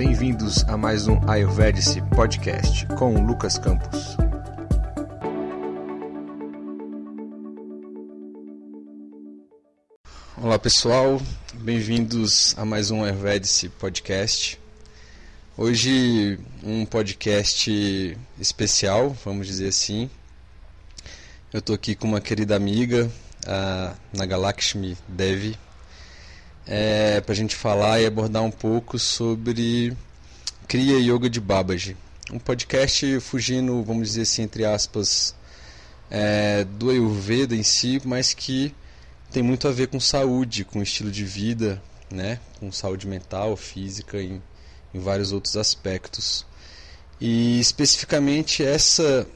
Bem-vindos a mais um Ayurvedic Podcast com Lucas Campos. Olá pessoal, bem-vindos a mais um Ayurvedic Podcast. Hoje um podcast especial, vamos dizer assim. Eu estou aqui com uma querida amiga, a Nagalakshmi Devi, é, para a gente falar e abordar um pouco sobre Kriya Yoga de Babaji. Um podcast fugindo, vamos dizer assim, entre aspas, é, do Ayurveda em si, mas que tem muito a ver com saúde, com estilo de vida, né? com saúde mental, física, em em vários outros aspectos. E especificamente essa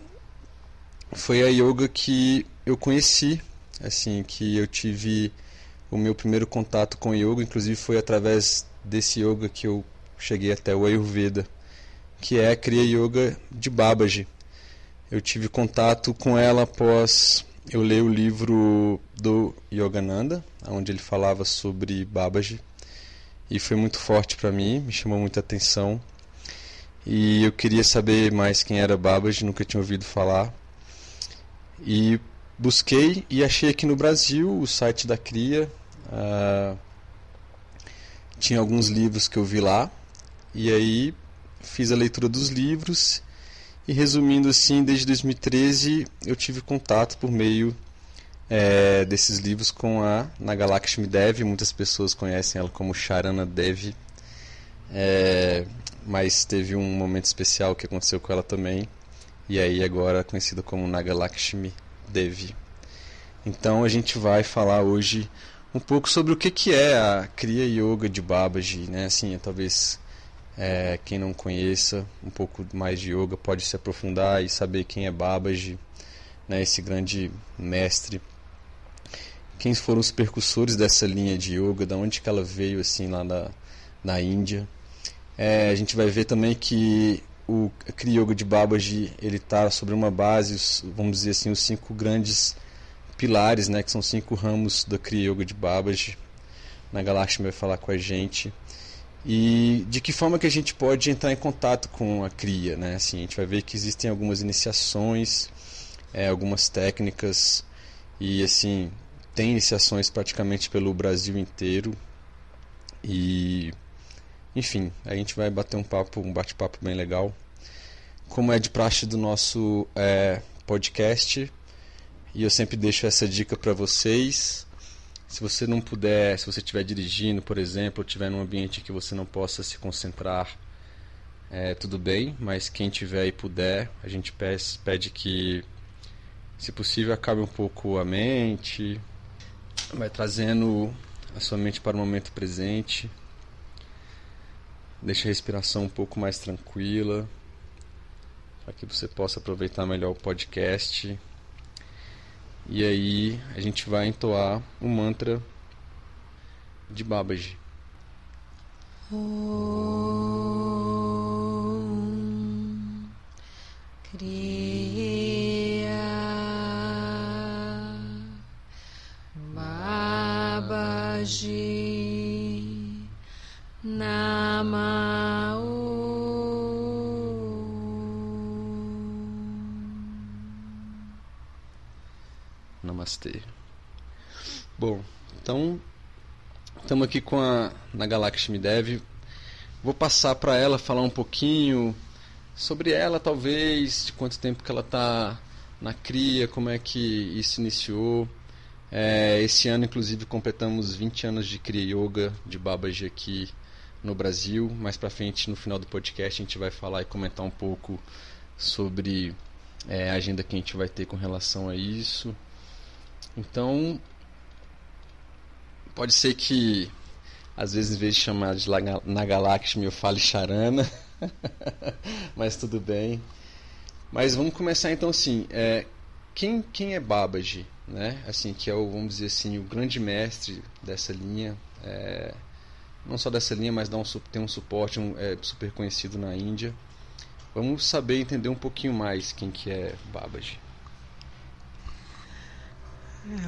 foi a yoga que eu conheci, assim, que eu tive o meu primeiro contato com yoga, inclusive foi através desse yoga que eu cheguei até o Ayurveda, que é a Kriya Yoga de Babaji. Eu tive contato com ela após eu ler o livro do Yogananda, onde ele falava sobre Babaji e foi muito forte para mim, me chamou muita atenção. E eu queria saber mais quem era Babaji, nunca tinha ouvido falar. E busquei e achei aqui no Brasil o site da Cria. Uh, tinha alguns livros que eu vi lá. E aí fiz a leitura dos livros. E resumindo assim, desde 2013 eu tive contato por meio é, desses livros com a Nagalakshmi Devi. Muitas pessoas conhecem ela como Charana Devi, é, mas teve um momento especial que aconteceu com ela também, e aí agora é conhecida como Nagalakshmi Devi. Então a gente vai falar hoje um pouco sobre o que, que é a Kriya Yoga de Babaji, né? Assim, talvez é, quem não conheça um pouco mais de yoga pode se aprofundar e saber quem é Babaji, né? Esse grande mestre quem foram os percussores dessa linha de yoga, da onde que ela veio assim lá na, na Índia. É, a gente vai ver também que o Kriya Yoga de Babaji ele está sobre uma base, vamos dizer assim, os cinco grandes pilares, né, que são cinco ramos da Kriya Yoga de Babaji. Na Galáxia vai falar com a gente e de que forma que a gente pode entrar em contato com a Kriya, né? Assim, a gente vai ver que existem algumas iniciações, é, algumas técnicas e assim tem iniciações praticamente pelo Brasil inteiro. E enfim, a gente vai bater um papo, um bate-papo bem legal. Como é de praxe do nosso é, podcast, e eu sempre deixo essa dica para vocês. Se você não puder, se você estiver dirigindo, por exemplo, ou estiver num ambiente que você não possa se concentrar, é, tudo bem, mas quem tiver e puder, a gente pede que, se possível, acabe um pouco a mente, vai trazendo a sua mente para o momento presente. Deixa a respiração um pouco mais tranquila, para que você possa aproveitar melhor o podcast. E aí a gente vai entoar o mantra de Babaji. Om Kriya Babaji Namastê. Bom, então estamos aqui com a Nagalakshmi Dev. Vou passar para ela falar um pouquinho sobre ela, talvez, de quanto tempo que ela está na cria, como é que isso iniciou. É, esse ano, inclusive, completamos 20 anos de Kriya Yoga de Babaji aqui no Brasil. Mais para frente, no final do podcast, a gente vai falar e comentar um pouco sobre é, a agenda que a gente vai ter com relação a isso. Então, pode ser que, às vezes, em vez de chamar de Nagalakshmi, eu fale Charana, mas tudo bem. Mas vamos começar então assim. É, quem, quem é Babaji? né? Assim que é o vamos dizer assim o grande mestre dessa linha, é, não só dessa linha, mas dá um, tem um suporte um, é, super conhecido na Índia. Vamos saber entender um pouquinho mais quem que é Babaji.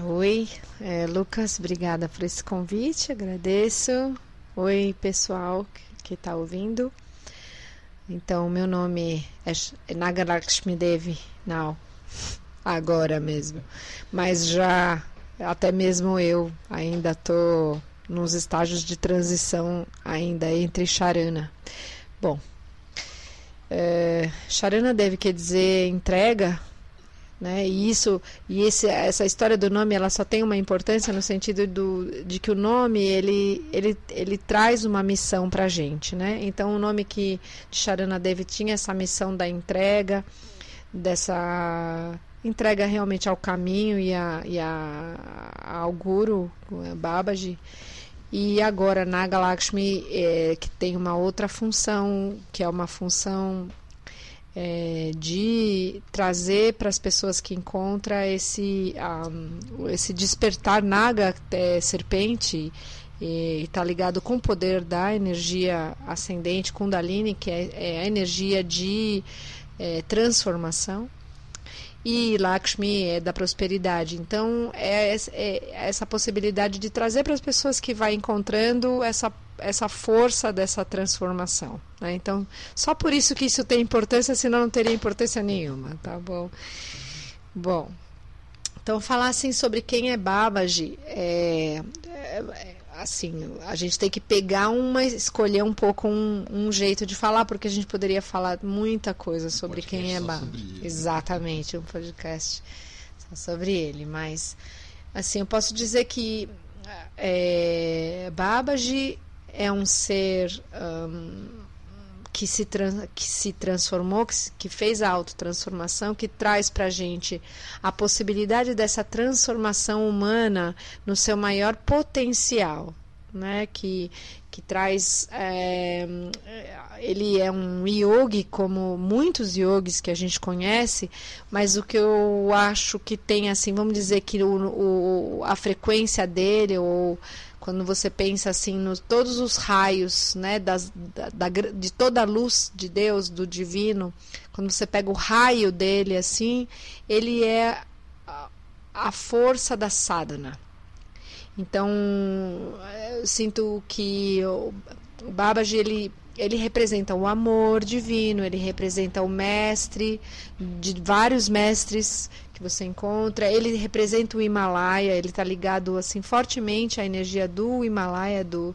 Oi, é, Lucas, obrigada por esse convite, agradeço. Oi, pessoal que está ouvindo. Então, meu nome é Nagalakshmi Devi, não, agora mesmo. Mas já, até mesmo eu, ainda estou nos estágios de transição ainda entre Charana. Bom, é, Charana Devi quer dizer entrega, né? E isso e esse, essa história do nome ela só tem uma importância no sentido do, de que o nome ele, ele, ele traz uma missão para a gente, né? Então o nome que de Charana Devi tinha essa missão da entrega, dessa entrega realmente ao caminho e, a, e a, ao guru Babaji e agora Naga Lakshmi é, que tem uma outra função que é uma função é, de trazer para as pessoas que encontra esse, um, esse despertar naga, é, serpente, e está ligado com o poder da energia ascendente Kundalini, que é, é a energia de é, transformação e Lakshmi é da prosperidade. Então, é, é essa possibilidade de trazer para as pessoas que vai encontrando essa, essa força dessa transformação. Né? Então, só por isso que isso tem importância, senão não teria importância nenhuma, tá bom? Bom, então falar assim sobre quem é Babaji é, é, assim, a gente tem que pegar uma, escolher um pouco um, um, jeito de falar, porque a gente poderia falar muita coisa sobre quem é Baba. Exatamente, um podcast só sobre ele. Mas, assim, eu posso dizer que é, Babaji é um ser um, que, se que se transformou, que, que fez a autotransformação, que traz para a gente a possibilidade dessa transformação humana no seu maior potencial. Né, que, que traz. É, ele é um yogi, como muitos yogis que a gente conhece, mas o que eu acho que tem, assim, vamos dizer que o, o a frequência dele, ou quando você pensa assim nos todos os raios né das, da, da, de toda a luz de Deus do divino quando você pega o raio dele assim ele é a, força da sadhana. Então eu sinto que o, o Babaji ele ele representa o amor divino, ele representa o mestre de vários mestres que você encontra. Ele representa o Himalaia, ele está ligado assim fortemente à energia do Himalaia, do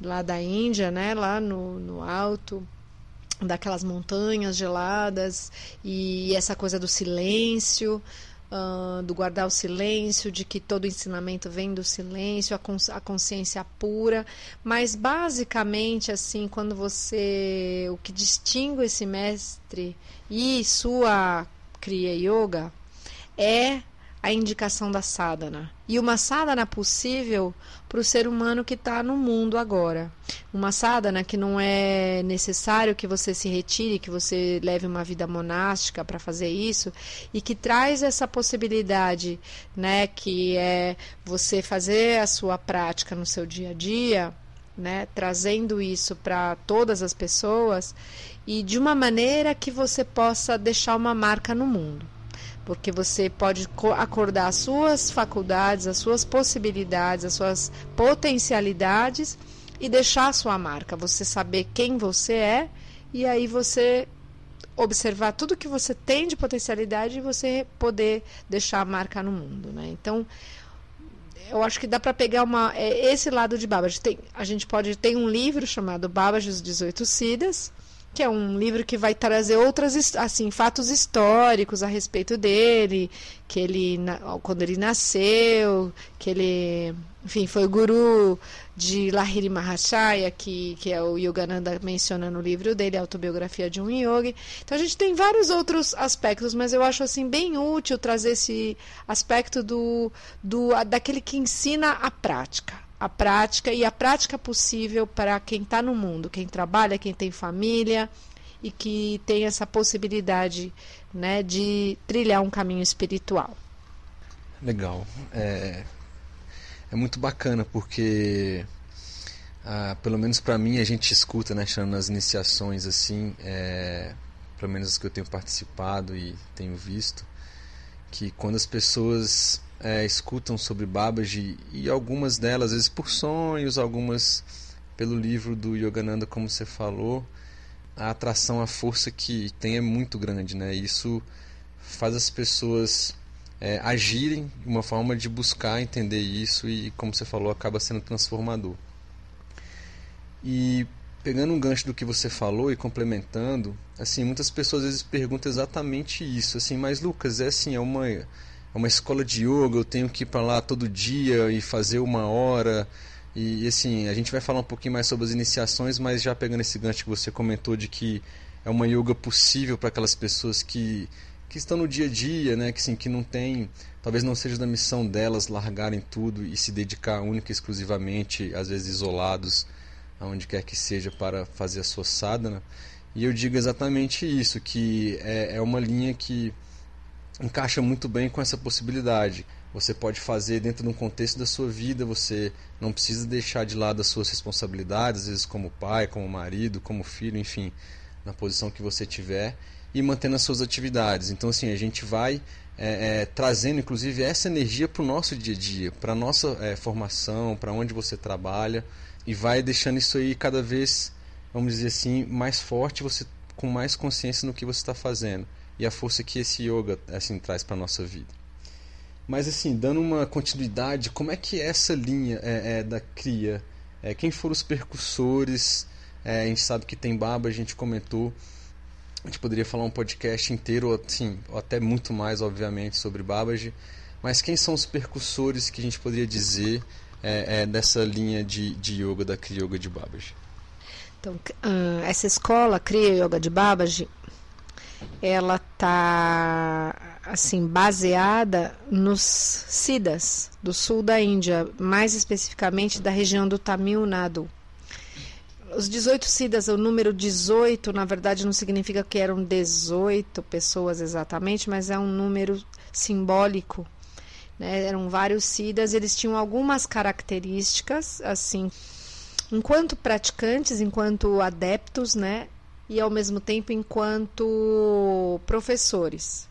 lá da Índia, né, lá no, no alto daquelas montanhas geladas e essa coisa do silêncio. Uh, do guardar o silêncio, de que todo ensinamento vem do silêncio, a, cons a, consciência pura, mas basicamente assim, quando você o que distingue esse mestre e sua Kriya Yoga é a indicação da sadhana. E uma sadhana possível para o ser humano que está no mundo agora. Uma sadhana que não é necessário que você se retire, que você leve uma vida monástica para fazer isso, e que traz essa possibilidade, né, que é você fazer a sua prática no seu dia a dia, né, trazendo isso para todas as pessoas e de uma maneira que você possa deixar uma marca no mundo porque você pode acordar as suas faculdades, as suas possibilidades, as suas potencialidades e deixar a sua marca, você saber quem você é e aí você observar tudo que você tem de potencialidade e você poder deixar a marca no mundo, né? Então, eu acho que dá para pegar uma é, esse lado de Babbage. Tem, a gente pode ter um livro chamado Babbage os 18 Siddhas, que é um livro que vai trazer outras assim fatos históricos a respeito dele, que ele quando ele nasceu, que ele, enfim, foi guru de Lahiri Mahachaya, que, que é o Yogananda menciona no livro dele, a autobiografia de um yogi. Então a gente tem vários outros aspectos, mas eu acho assim bem útil trazer esse aspecto do, do daquele que ensina a prática a prática e a prática possível para quem está no mundo, quem trabalha, quem tem família e que tem essa possibilidade né, de trilhar um caminho espiritual. Legal. É, é muito bacana porque, ah, pelo menos para mim, a gente escuta né, nas iniciações assim, é, pelo menos as que eu tenho participado e tenho visto, que quando as pessoas é, escutam sobre Babaji e algumas delas, às vezes por sonhos, algumas pelo livro do Yogananda, como você falou, a atração, a força que tem é muito grande, né? Isso faz as pessoas é, agirem de uma forma de buscar entender isso e, como você falou, acaba sendo transformador. E pegando um gancho do que você falou e complementando, assim, muitas pessoas às vezes perguntam exatamente isso, assim, mas Lucas, é assim, é uma uma escola de yoga, eu tenho que ir para lá todo dia e fazer uma hora. E assim, a gente vai falar um pouquinho mais sobre as iniciações, mas já pegando esse gancho que você comentou de que é uma yoga possível para aquelas pessoas que que estão no dia a dia, né, que sim, que não tem, talvez não seja da missão delas largarem tudo e se dedicar única e exclusivamente, às vezes isolados, aonde quer que seja para fazer a sua sadhana. E eu digo exatamente isso, que é, é uma linha que encaixa muito bem com essa possibilidade. Você pode fazer dentro de um contexto da sua vida, você não precisa deixar de lado as suas responsabilidades, às vezes como pai, como marido, como filho, enfim, na posição que você tiver e mantendo as suas atividades. Então, assim, a gente vai é, é, trazendo, inclusive, essa energia para o nosso dia a dia, para a nossa é, formação, para onde você trabalha, e vai deixando isso aí cada vez, vamos dizer assim, mais forte, você com mais consciência no que você está fazendo e a força que esse yoga assim traz para nossa vida. Mas assim, dando uma continuidade, como é que essa linha é, é, da cria? É, quem foram os percussores? É, a gente sabe que tem Baba, a gente comentou. A gente poderia falar um podcast inteiro, assim, ou até muito mais, obviamente, sobre Babaji. Mas quem são os percussores que a gente poderia dizer é, é, dessa linha de, de yoga, da Kriya Yoga de Babaji? Então, essa escola, Kriya Yoga de Babaji, ela está assim baseada nos Siddhas do sul da Índia, mais especificamente da região do Tamil Nadu. Os 18 Siddhas, o número 18, na verdade, não significa que eram 18 pessoas exatamente, mas é um número simbólico. Né? Eram vários Siddhas, eles tinham algumas características, assim, enquanto praticantes, enquanto adeptos, né? E ao mesmo tempo enquanto professores.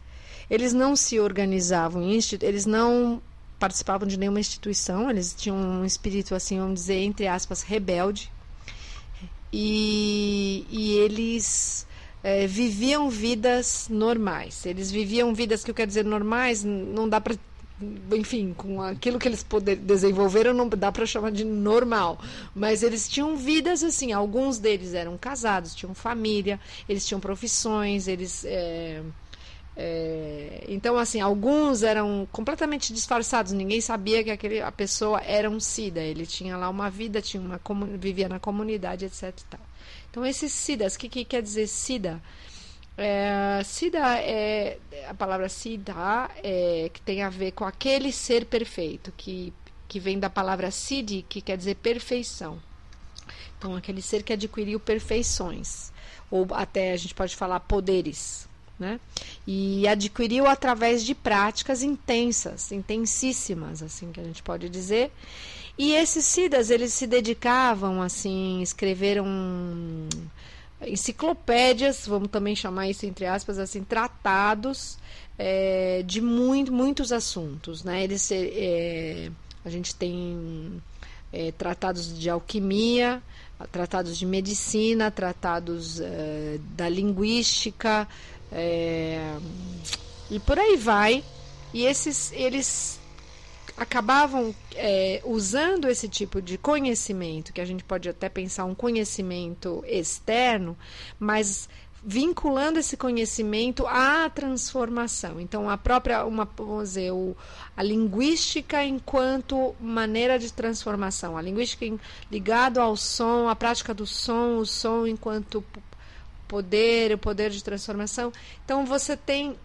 Eles não se organizavam, eles não participavam de nenhuma instituição, eles tinham um espírito, assim, vamos dizer, entre aspas, rebelde e, e eles é, viviam vidas normais. Eles viviam vidas que eu quero dizer normais, não dá para enfim, com aquilo que eles poder, desenvolveram, não dá para chamar de normal. Mas eles tinham vidas assim. Alguns deles eram casados, tinham família, eles tinham profissões, eles. É, é, então, assim, alguns eram completamente disfarçados, ninguém sabia que aquele, a pessoa era um SIDA. Ele tinha lá uma vida, tinha uma, vivia na comunidade, etc. Então, esses SIDAs, o que, que quer dizer SIDA? É, SIDA é a palavra SIDA é, que tem a ver com aquele ser perfeito, que, que vem da palavra SIDI, que quer dizer perfeição. Então, aquele ser que adquiriu perfeições, ou até a gente pode falar poderes né? E adquiriu através de práticas intensas, intensíssimas, assim que a gente pode dizer. E esses sidas, eles se dedicavam, assim, escreveram enciclopédias, vamos também chamar isso entre aspas, assim, tratados é, de muito, muitos assuntos, né? Eles, é, a gente tem é, tratados de alquimia, tratados de medicina, tratados é, da linguística, é, e por aí vai. E esses, eles acabavam é, usando esse tipo de conhecimento, que a gente pode até pensar um conhecimento externo, mas vinculando esse conhecimento à transformação. Então, a própria, uma, vamos dizer, o, a linguística enquanto maneira de transformação, a linguística ligado ao som, a prática do som, o som enquanto poder, o poder de transformação. Então você tem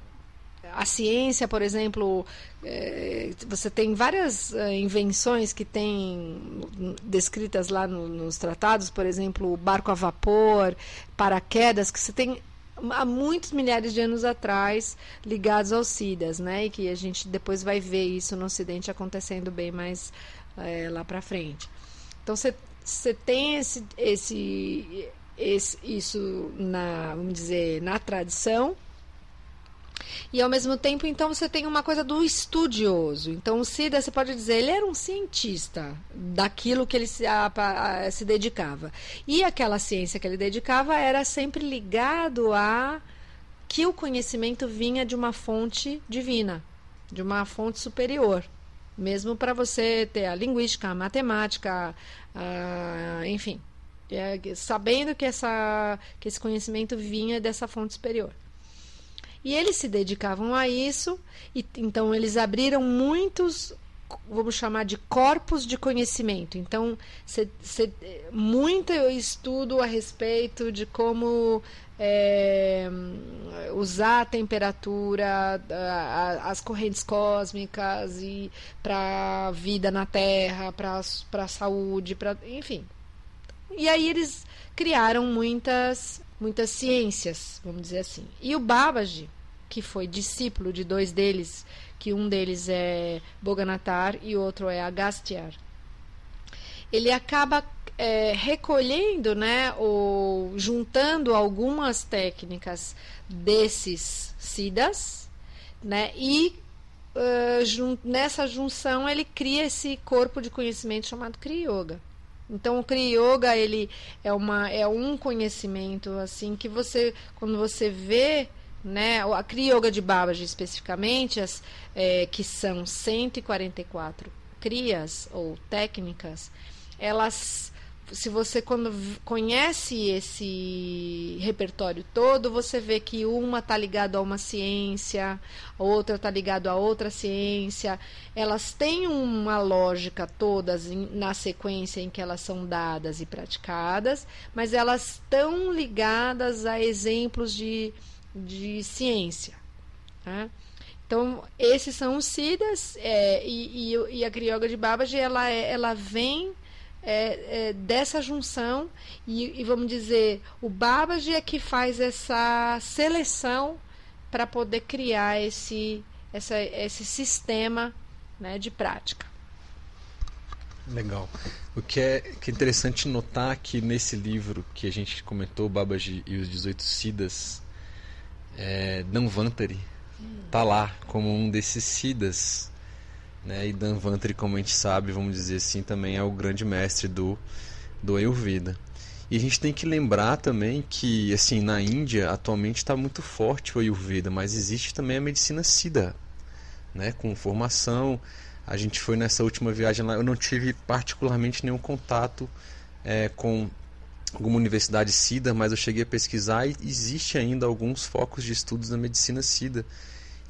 a ciência, por exemplo, é, você tem várias é, invenções que tem descritas lá no, nos tratados, por exemplo, barco a vapor, paraquedas, que você tem há muitos milhares de anos atrás ligados aos SIDAs, né? E que a gente depois vai ver isso no Ocidente acontecendo bem mais é, lá para frente. Então você tem esse, esse esse, isso na, vamos dizer, na tradição. E ao mesmo tempo, então, você tem uma coisa do estudioso. Então, o Siddha, você pode dizer, ele era um cientista daquilo que ele se, a, a, se dedicava. E aquela ciência que ele dedicava era sempre ligado a que o conhecimento vinha de uma fonte divina, de uma fonte superior. Mesmo para você ter a linguística, a matemática, a, enfim, é, sabendo que, essa, que esse conhecimento vinha dessa fonte superior. E eles se dedicavam a isso, e então eles abriram muitos, vamos chamar de corpos de conhecimento. Então, cê, cê, muito estudo a respeito de como é, usar a temperatura, a, as correntes cósmicas e para a vida na Terra, para a saúde, para enfim. E aí eles criaram muitas muitas ciências, vamos dizer assim. E o Babaji, que foi discípulo de dois deles, que um deles é Boganatar e outro é Agastiar, ele acaba é, recolhendo, né, ou juntando algumas técnicas desses siddhas, né, e uh, jun nessa junção ele cria esse corpo de conhecimento chamado Kriya Yoga. Então o Kriya Yoga ele é uma é um conhecimento assim que você quando você vê né, a Kriya Yoga de Babaji especificamente as é, que são 144 crias ou técnicas, elas se você quando conhece esse repertório todo, você vê que uma está ligado a uma ciência, a outra está ligado a outra ciência. Elas têm uma lógica todas na sequência em que elas são dadas e praticadas, mas elas estão ligadas a exemplos de, de ciência. Né? Então, esses são os Siddhas é, e, e, e, a Kriyoga de Babaji, ela, é, ela vem é, é, dessa junção e, e, vamos dizer o Babaji é que faz essa seleção para poder criar esse essa, esse sistema né, de prática. Legal. O que é, que é interessante notar que nesse livro que a gente comentou Babaji e os 18 Siddhas é, Danvantari hum. tá lá como um desses Siddhas né? E Dan Vantri, como a gente sabe, vamos dizer assim, também é o grande mestre do, do Ayurveda. E a gente tem que lembrar também que, assim, na Índia atualmente está muito forte o Ayurveda, mas existe também a medicina Siddha, né? Com formação. A gente foi nessa última viagem lá, eu não tive particularmente nenhum contato é, com alguma universidade Siddha, mas eu cheguei a pesquisar e existe ainda alguns focos de estudos na medicina Siddha.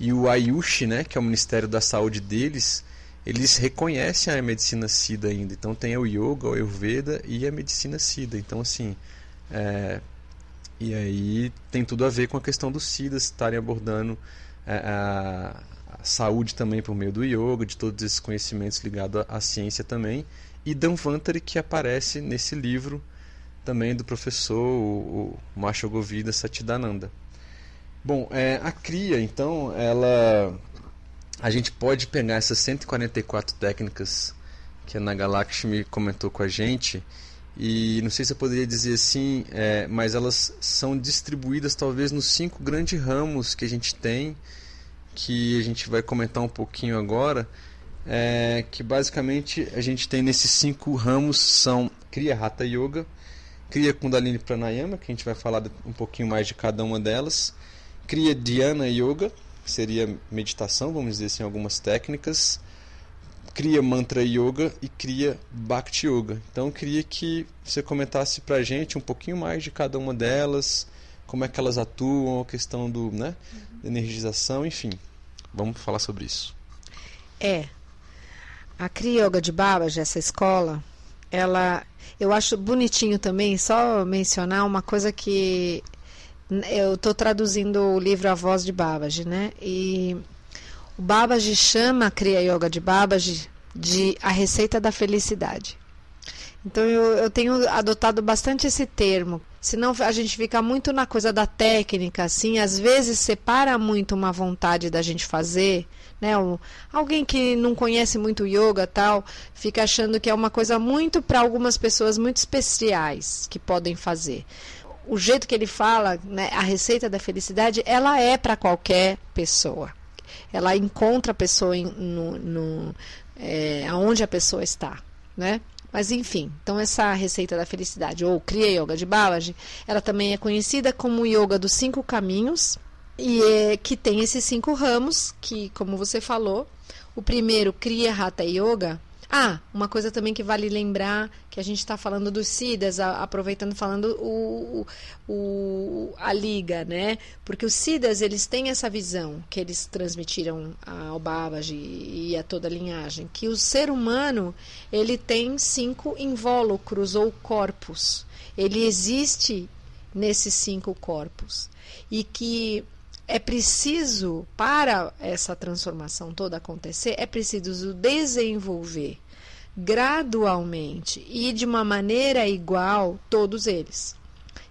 E o Ayush, né, que é o Ministério da Saúde deles, eles reconhecem a medicina SIDA ainda. Então tem o yoga, o Ayurveda e a medicina SIDA. Então assim, é... e aí tem tudo a ver com a questão dos SIDAs estarem abordando é, a, a, saúde também por meio do yoga, de todos esses conhecimentos ligados à, à ciência também. E Danvantari que aparece nesse livro também do professor o, o Satidananda. Bom, é, a cria, então, ela. A gente pode pegar essas 144 técnicas que a Nagalakshmi comentou com a gente, e não sei se eu poderia dizer assim, é, mas elas são distribuídas talvez nos cinco grandes ramos que a gente tem, que a gente vai comentar um pouquinho agora, é, que basicamente a gente tem nesses cinco ramos são Kriya Hatha Yoga, Kriya Kundalini Pranayama, que a gente vai falar um pouquinho mais de cada uma delas, cria Dhyana Yoga, que seria meditação, vamos dizer assim, algumas técnicas, cria Mantra Yoga e cria Bhakti Yoga. Então eu queria que você comentasse para a gente um pouquinho mais de cada uma delas, como é que elas atuam, a questão do, né, da energização, enfim. Vamos falar sobre isso. É. A Kriya Yoga de Babaji, essa escola, ela eu acho bonitinho também só mencionar uma coisa que eu estou traduzindo o livro A Voz de Babaji, né? E o Babaji chama a Kriya Yoga de Babaji de a receita da felicidade. Então eu, eu tenho adotado bastante esse termo. Senão a gente fica muito na coisa da técnica, assim, às vezes separa muito uma vontade da gente fazer, né? Alguém que não conhece muito yoga tal, fica achando que é uma coisa muito para algumas pessoas muito especiais que podem fazer o jeito que ele fala, né, a receita da felicidade, ela é para qualquer pessoa. Ela encontra a pessoa em, no, no é, aonde a pessoa está, né? Mas enfim, então essa receita da felicidade, ou Kriya Yoga de Balaji, ela também é conhecida como Yoga dos Cinco Caminhos, e é, que tem esses cinco ramos, que, como você falou, o primeiro, Kriya Hatha Yoga, ah, uma coisa também que vale lembrar, que a gente está falando dos SIDAs, a, aproveitando falando o, o, a liga, né? Porque os SIDAs, eles têm essa visão que eles transmitiram ao Babaji e a toda a linhagem, que o ser humano, ele tem cinco invólucros ou corpos. Ele existe nesses cinco corpos. E que é preciso, para essa transformação toda acontecer, é preciso desenvolver gradualmente e de uma maneira igual todos eles.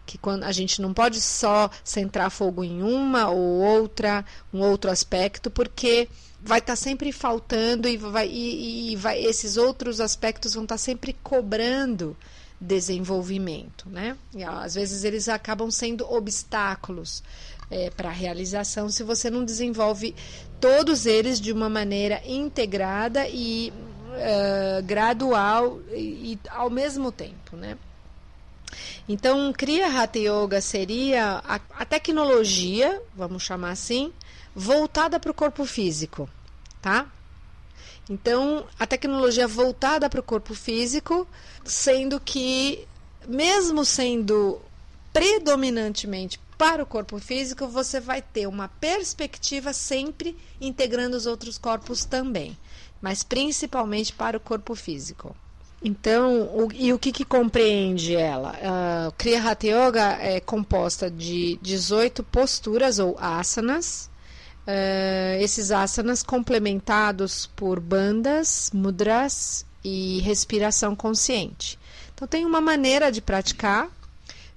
Que quando a gente não pode só centrar fogo em uma ou outra, um outro aspecto, porque vai estar tá sempre faltando e, vai, e, e vai, esses outros aspectos vão estar tá sempre cobrando desenvolvimento, né? E, às vezes eles acabam sendo obstáculos é, para realização se você não desenvolve todos eles de uma maneira integrada e uh, gradual e, e, ao mesmo tempo, né? Então, Kriya Hatha Yoga seria a, a tecnologia, vamos chamar assim, voltada para o corpo físico, tá? Então, a tecnologia voltada para o corpo físico, sendo que, mesmo sendo predominantemente para o corpo físico, você vai ter uma perspectiva sempre integrando os outros corpos também, mas principalmente para o corpo físico. Então, o, e o que, que compreende ela? Uh, Kriya Hatha Yoga é composta de 18 posturas ou asanas. Uh, esses asanas complementados por bandas, mudras e respiração consciente. Então, tem uma maneira de praticar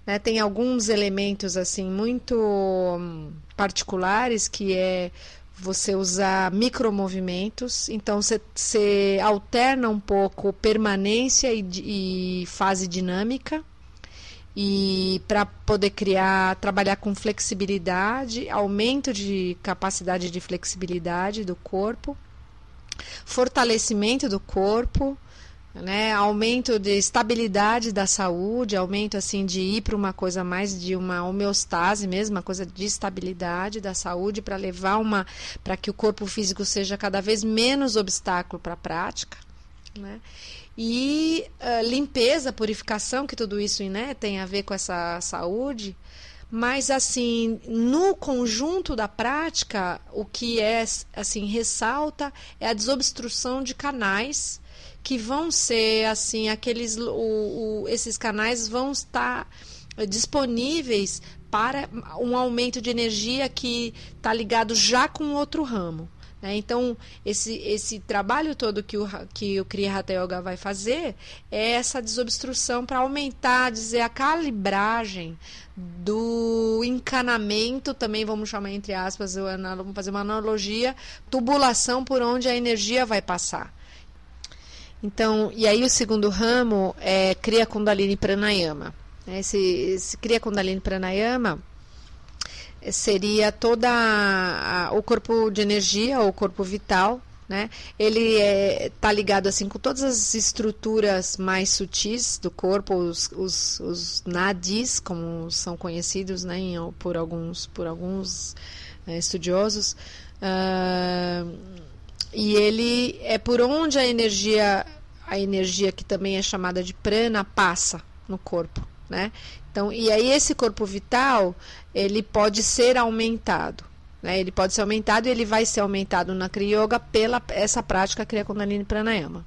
né? Tem alguns elementos assim muito hum, particulares que é você usar micromovimentos, então você alterna um pouco permanência e, e fase dinâmica e para poder criar, trabalhar com flexibilidade, aumento de capacidade de flexibilidade do corpo, fortalecimento do corpo, né, aumento de estabilidade da saúde, aumento assim de ir para uma coisa mais de uma homeostase mesmo, uma coisa de estabilidade da saúde para levar uma para que o corpo físico seja cada vez menos obstáculo para a prática, né? E uh, limpeza, purificação, que tudo isso né, tem a ver com essa saúde. Mas assim, no conjunto da prática, o que é assim ressalta é a desobstrução de canais que vão ser assim aqueles o, o, esses canais vão estar disponíveis para um aumento de energia que está ligado já com outro ramo. Né? Então, esse, esse trabalho todo que o, que o Kriya Yoga vai fazer é essa desobstrução para aumentar, dizer, a calibragem do encanamento, também vamos chamar entre aspas, vamos fazer uma analogia, tubulação por onde a energia vai passar. Então, e aí o segundo ramo é Kriya Kundalini Pranayama. Esse, esse Kriya Kundalini Pranayama seria toda a, a, o corpo de energia, o corpo vital, né? Ele está é, tá ligado assim com todas as estruturas mais sutis do corpo, os, os, os nadis, como são conhecidos, né, em, por alguns por alguns é, estudiosos. Uh, e ele é por onde a energia, a energia que também é chamada de prana, passa no corpo, né? Então, e aí esse corpo vital, ele pode ser aumentado, né? Ele pode ser aumentado e ele vai ser aumentado na Kriya Yoga pela essa prática Kriya Kundalini Pranayama.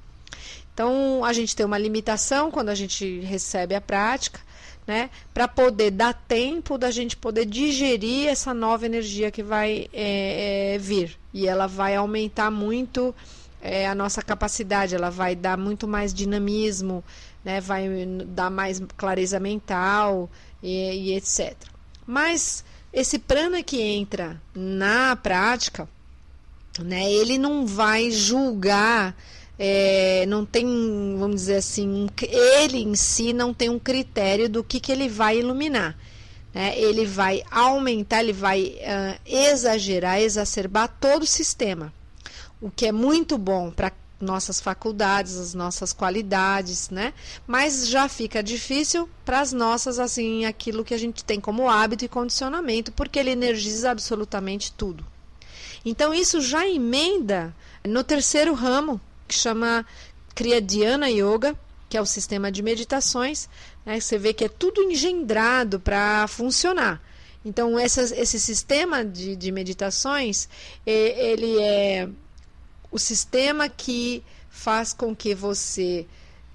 Então, a gente tem uma limitação quando a gente recebe a prática, né? Para poder dar tempo da gente poder digerir essa nova energia que vai é, é, vir. E ela vai aumentar muito é, a nossa capacidade, ela vai dar muito mais dinamismo, né? vai dar mais clareza mental e, e etc. Mas esse prana que entra na prática, né, ele não vai julgar é, não tem, vamos dizer assim, ele em si não tem um critério do que, que ele vai iluminar. né, ele vai aumentar, ele vai uh, exagerar, exacerbar todo o sistema. O que é muito bom para nossas faculdades, as nossas qualidades, né? Mas já fica difícil para as nossas, assim, aquilo que a gente tem como hábito e condicionamento, porque ele energiza absolutamente tudo. Então, isso já emenda no terceiro ramo, que chama Kriyadhyana Yoga, que é o sistema de meditações. Né? Você vê que é tudo engendrado para funcionar. Então, essas, esse sistema de, de meditações, ele é o sistema que faz com que você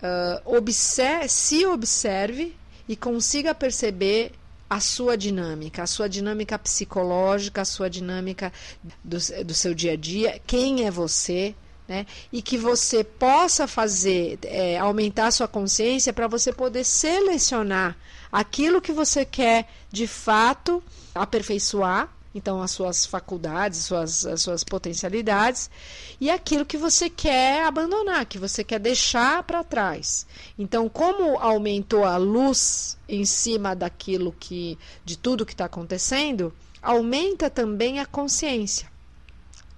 uh, observe, se observe e consiga perceber a sua dinâmica, a sua dinâmica psicológica, a sua dinâmica do, do seu dia a dia, quem é você, né? E que você possa fazer, é, aumentar a sua consciência para você poder selecionar aquilo que você quer de fato aperfeiçoar então as suas faculdades, suas, as suas potencialidades e aquilo que você quer abandonar, que você quer deixar para trás. Então, como aumentou a luz em cima daquilo que, de tudo que está acontecendo, aumenta também a consciência.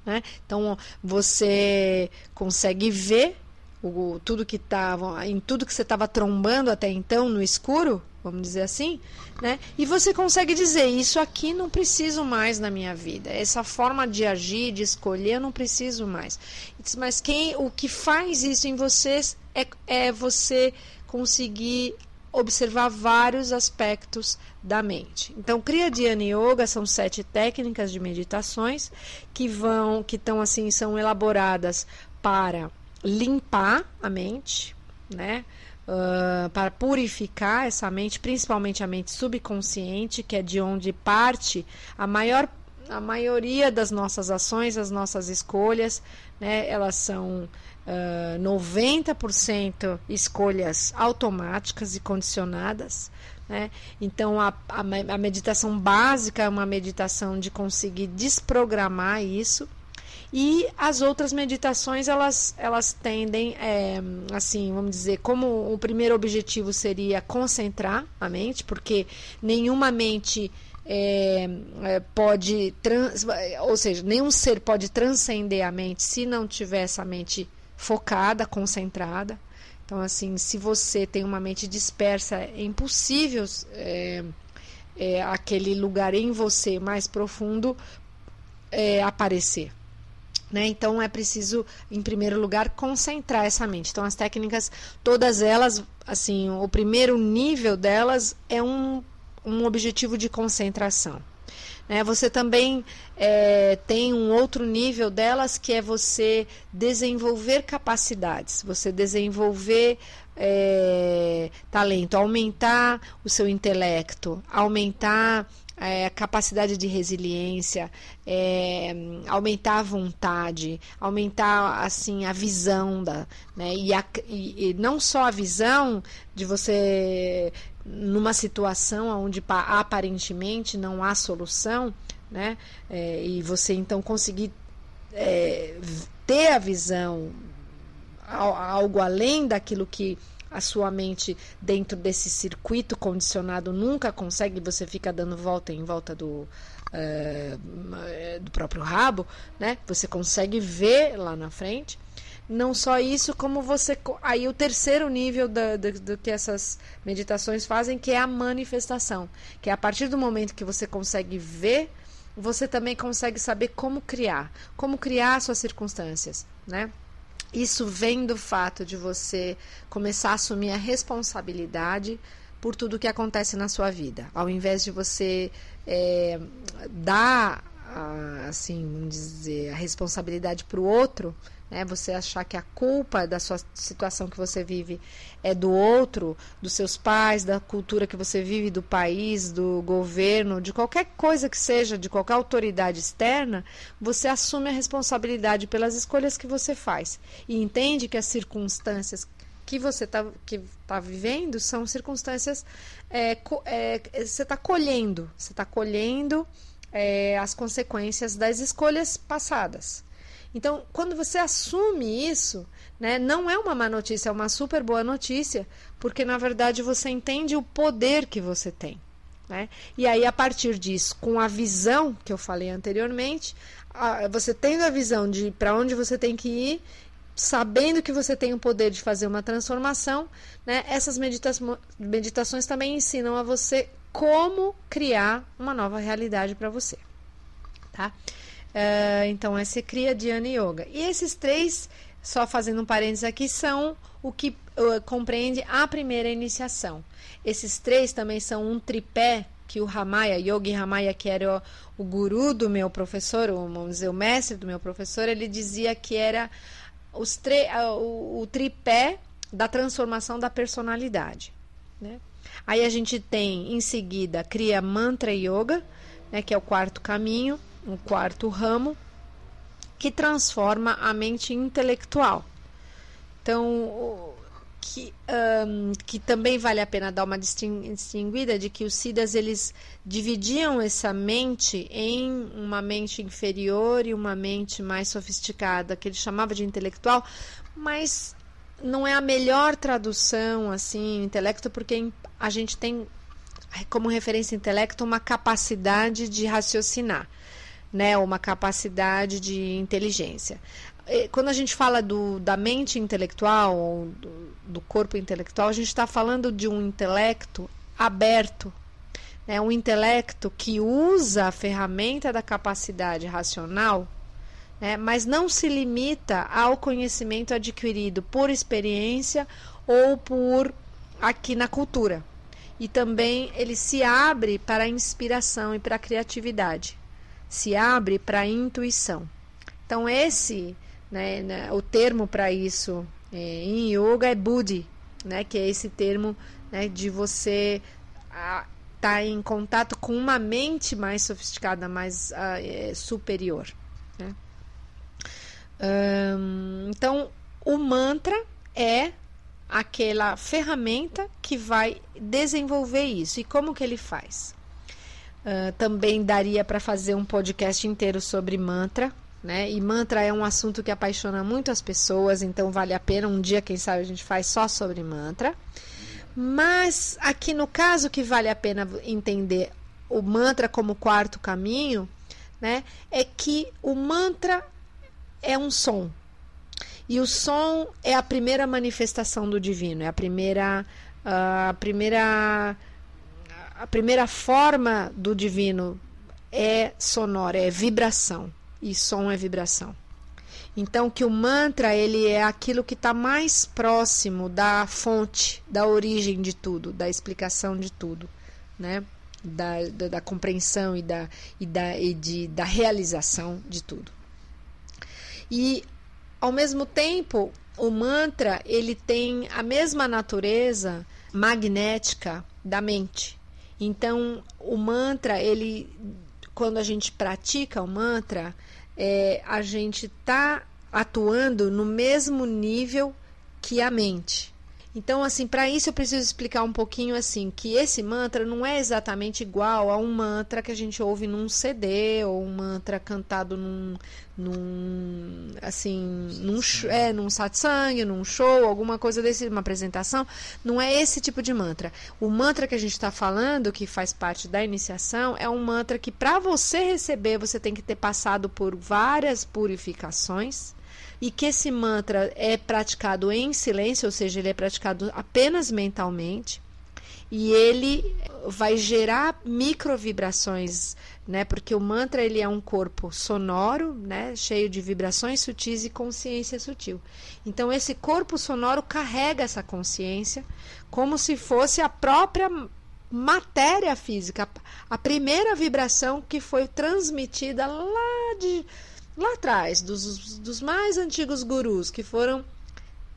Né? Então, você consegue ver o, tudo que estava em tudo que você estava trombando até então no escuro, vamos dizer assim, né? E você consegue dizer isso aqui não preciso mais na minha vida. Essa forma de agir, de escolher, eu não preciso mais. Mas quem, o que faz isso em vocês é, é você conseguir observar vários aspectos da mente. Então, Kriya Dhyana Yoga são sete técnicas de meditações que vão, que estão assim, são elaboradas para limpar a mente, né? Uh, para purificar essa mente, principalmente a mente subconsciente, que é de onde parte a maior a maioria das nossas ações, as nossas escolhas, né, elas são uh, 90% escolhas automáticas e condicionadas. Né? Então, a, a, a meditação básica é uma meditação de conseguir desprogramar isso e as outras meditações, elas, elas tendem, é, assim, vamos dizer, como o primeiro objetivo seria concentrar a mente, porque nenhuma mente é, é, pode, trans, ou seja, nenhum ser pode transcender a mente se não tiver essa mente focada, concentrada. Então, assim, se você tem uma mente dispersa, é impossível é, é, aquele lugar em você mais profundo é, aparecer. Né? Então é preciso, em primeiro lugar, concentrar essa mente. Então as técnicas, todas elas, assim, o primeiro nível delas é um, um objetivo de concentração. Né? Você também é, tem um outro nível delas que é você desenvolver capacidades, você desenvolver é, talento, aumentar o seu intelecto, aumentar é, capacidade de resiliência, é, aumentar a vontade, aumentar assim a visão da, né? E, a, e, e, não só a visão de você numa situação onde aparentemente não há solução, né? É, e você então conseguir é, ter a visão algo além daquilo que a sua mente dentro desse circuito condicionado nunca consegue, você fica dando volta em volta do, uh, do próprio rabo, né? Você consegue ver lá na frente. Não só isso, como você. Aí o terceiro nível do, do, que essas meditações fazem, que é a manifestação. Que é a partir do momento que você consegue ver, você também consegue saber como criar. Como criar suas circunstâncias, né? Isso vem do fato de você começar a assumir a responsabilidade por tudo que acontece na sua vida. Ao invés de você é, dar, assim, vamos dizer, a responsabilidade para o outro, né? Você achar que a culpa da sua situação que você vive é do outro, dos seus pais, da cultura que você vive, do país, do governo, de qualquer coisa que seja, de qualquer autoridade externa, você assume a responsabilidade pelas escolhas que você faz e entende que as circunstâncias que você está tá vivendo são circunstâncias é, é, você está colhendo, você está colhendo é, as consequências das escolhas passadas. Então, quando você assume isso, né, não é uma má notícia, é uma super boa notícia, porque na verdade você entende o poder que você tem. Né? E aí, a partir disso, com a visão que eu falei anteriormente, você tendo a visão de para onde você tem que ir, sabendo que você tem o poder de fazer uma transformação, né? essas medita meditações também ensinam a você como criar uma nova realidade para você. Tá? Uh, então, essa é Kriya Dhyana Yoga. E esses três, só fazendo um parênteses aqui, são o que uh, compreende a primeira iniciação. Esses três também são um tripé que o Ramaya, Yogi Ramaya, que era o, o guru do meu professor, o, vamos dizer, o mestre do meu professor, ele dizia que era os o, o tripé da transformação da personalidade. Né? Aí a gente tem, em seguida, cria Mantra Yoga, né, que é o quarto caminho, o quarto ramo, que transforma a mente intelectual. Então, que, um, que também vale a pena dar uma distinguida de que os Siddhas eles dividiam essa mente em uma mente inferior e uma mente mais sofisticada, que ele chamava de intelectual, mas não é a melhor tradução assim, intelecto, porque a gente tem como referência intelecto uma capacidade de raciocinar, né, uma capacidade de inteligência. Quando a gente fala do, da mente intelectual, do, do corpo intelectual, a gente está falando de um intelecto aberto, né, um intelecto que usa a ferramenta da capacidade racional né, mas não se limita ao conhecimento adquirido por experiência ou por aqui na cultura. E também ele se abre para a inspiração e para a criatividade, se abre para a intuição. Então, esse, né, né o termo para isso é, em yoga é buddhi, né, que é esse termo né, de você estar tá em contato com uma mente mais sofisticada, mais uh, é, superior. Né? então, o mantra é aquela ferramenta que vai desenvolver isso. E como que ele faz? Uh, também daria para fazer um podcast inteiro sobre mantra, né? E mantra é um assunto que apaixona muito as pessoas, então vale a pena um dia, quem sabe, a gente faz só sobre mantra. Mas aqui no caso que vale a pena entender o mantra como quarto caminho, né? É que o mantra é um som. E o som é a primeira manifestação do divino, é a primeira a primeira a primeira forma do divino é sonora, é vibração. E som é vibração. Então que o mantra ele é aquilo que está mais próximo da fonte, da origem de tudo, da explicação de tudo, né? Da, da, da compreensão e da, e, da, e de, da realização de tudo. E ao mesmo tempo, o mantra ele tem a mesma natureza magnética da mente. Então, o mantra, ele, quando a gente pratica o mantra, é, a gente está atuando no mesmo nível que a mente. Então, assim, para isso eu preciso explicar um pouquinho assim que esse mantra não é exatamente igual a um mantra que a gente ouve num CD ou um mantra cantado num, num assim, num, é, num satsang, num show, alguma coisa desse, uma apresentação. Não é esse tipo de mantra. O mantra que a gente está falando, que faz parte da iniciação, é um mantra que para você receber você tem que ter passado por várias purificações e que esse mantra é praticado em silêncio, ou seja, ele é praticado apenas mentalmente, e ele vai gerar microvibrações, né? Porque o mantra ele é um corpo sonoro, né? Cheio de vibrações sutis e consciência sutil. Então esse corpo sonoro carrega essa consciência como se fosse a própria matéria física, a primeira vibração que foi transmitida lá de lá atrás, dos, dos mais antigos gurus que foram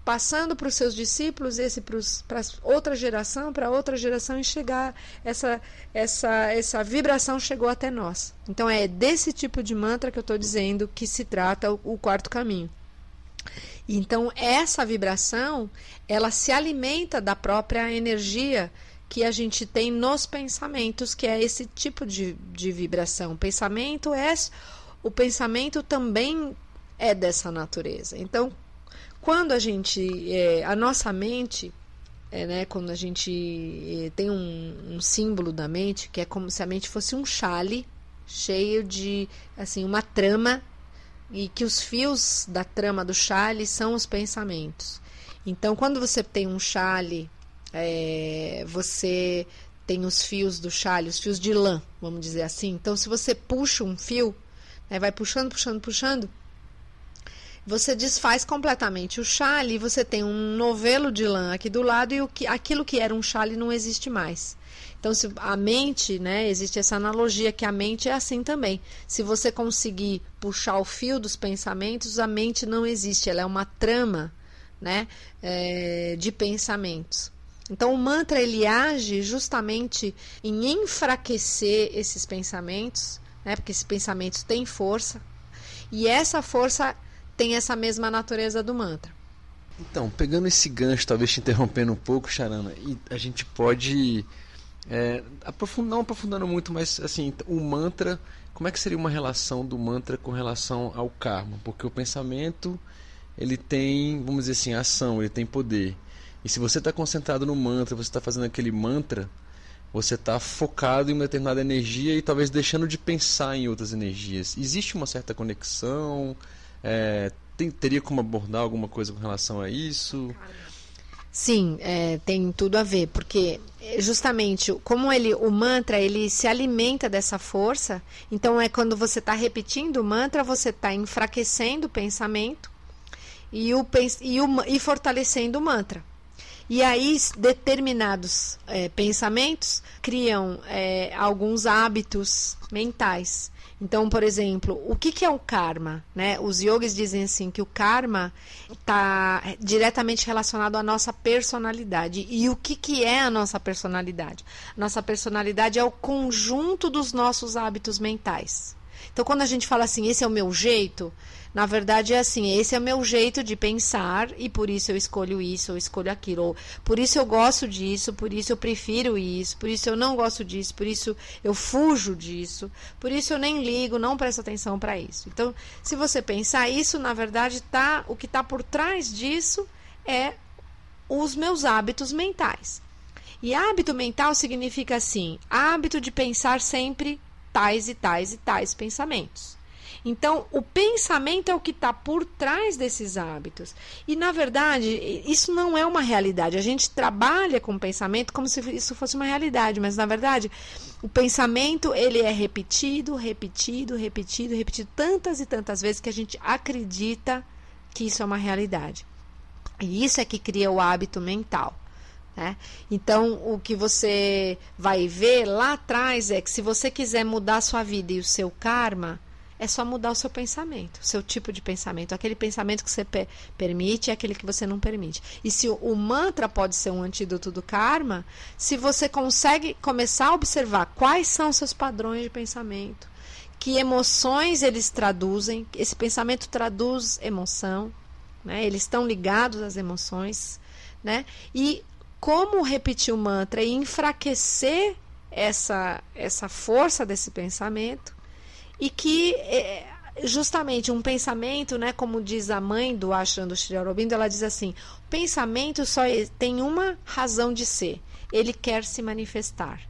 passando para os seus discípulos, esse para outra geração, para outra geração e chegar essa essa essa vibração chegou até nós. Então é desse tipo de mantra que eu estou dizendo que se trata o, o quarto caminho. Então essa vibração ela se alimenta da própria energia que a gente tem nos pensamentos, que é esse tipo de, de vibração. O pensamento é o pensamento também é dessa natureza. Então, quando a gente, é, a nossa mente, é, né, quando a gente eh, tem um, um, símbolo da mente que é como se a mente fosse um chale cheio de assim uma trama e que os fios da trama do chale são os pensamentos. Então, quando você tem um chale, é, você tem os fios do chale, os fios de lã, vamos dizer assim. Então, se você puxa um fio, né, vai puxando, puxando, puxando, você desfaz completamente o chale você tem um novelo de lã aqui do lado e o que, aquilo que era um chale não existe mais. Então, se a mente, né, existe essa analogia que a mente é assim também. Se você conseguir puxar o fio dos pensamentos, a mente não existe, ela é uma trama, né, é, de pensamentos. Então, o mantra ele age justamente em enfraquecer esses pensamentos, né, porque esses pensamentos têm força, e essa força tem essa mesma natureza do mantra. Então, pegando esse gancho, talvez te interrompendo um pouco, Charana, e a gente pode é, aprofundar, não aprofundando muito, mas assim, o mantra, como é que seria uma relação do mantra com relação ao karma? Porque o pensamento, ele tem, vamos dizer assim, ação, ele tem poder. E se você está concentrado no mantra, você está fazendo aquele mantra, você está focado em uma determinada energia e talvez deixando de pensar em outras energias. Existe uma certa conexão? É, tem, teria como abordar alguma coisa com relação a isso? Sim, é, tem tudo a ver, porque é, justamente como ele, o mantra, ele se alimenta dessa força. Então é quando você está repetindo o mantra, você está enfraquecendo o pensamento e, o, e, o, e fortalecendo o mantra. E aí, determinados é, pensamentos criam é, alguns hábitos mentais. Então, por exemplo, o que, que é o karma? Né? Os yogis dizem assim que o karma está diretamente relacionado à nossa personalidade. E o que, que é a nossa personalidade? Nossa personalidade é o conjunto dos nossos hábitos mentais. Então, quando a gente fala assim, esse é o meu jeito, na verdade é assim, esse é o meu jeito de pensar e por isso eu escolho isso, eu escolho aquilo. Ou, por isso eu gosto disso, por isso eu prefiro isso, por isso eu não gosto disso, por isso eu fujo disso, por isso eu nem ligo, não presto atenção para isso. Então, se você pensar isso, na verdade tá, o que está por trás disso é os meus hábitos mentais. E hábito mental significa assim, hábito de pensar sempre tais e tais e tais pensamentos. Então, o pensamento é o que está por trás desses hábitos. E, na verdade, isso não é uma realidade. A gente trabalha com o pensamento como se isso fosse uma realidade, mas, na verdade, o pensamento ele é repetido, repetido, repetido, repetido tantas e tantas vezes que a gente acredita que isso é uma realidade. E isso é que cria o hábito mental. Né? Então, o que você vai ver lá atrás é que se você quiser mudar a sua vida e o seu karma, é só mudar o seu pensamento, o seu tipo de pensamento. Aquele pensamento que você pe permite e aquele que você não permite. E se o, o, mantra pode ser um antídoto do karma, se você consegue começar a observar quais são seus padrões de pensamento, que emoções eles traduzem, esse pensamento traduz emoção, né? eles estão ligados às emoções, né? e como repetir o mantra e enfraquecer essa, essa força desse pensamento e que é, justamente um pensamento, né, como diz a mãe do Ashram do Sri Aurobindo, ela diz assim: pensamento só tem uma razão de ser, ele quer se manifestar.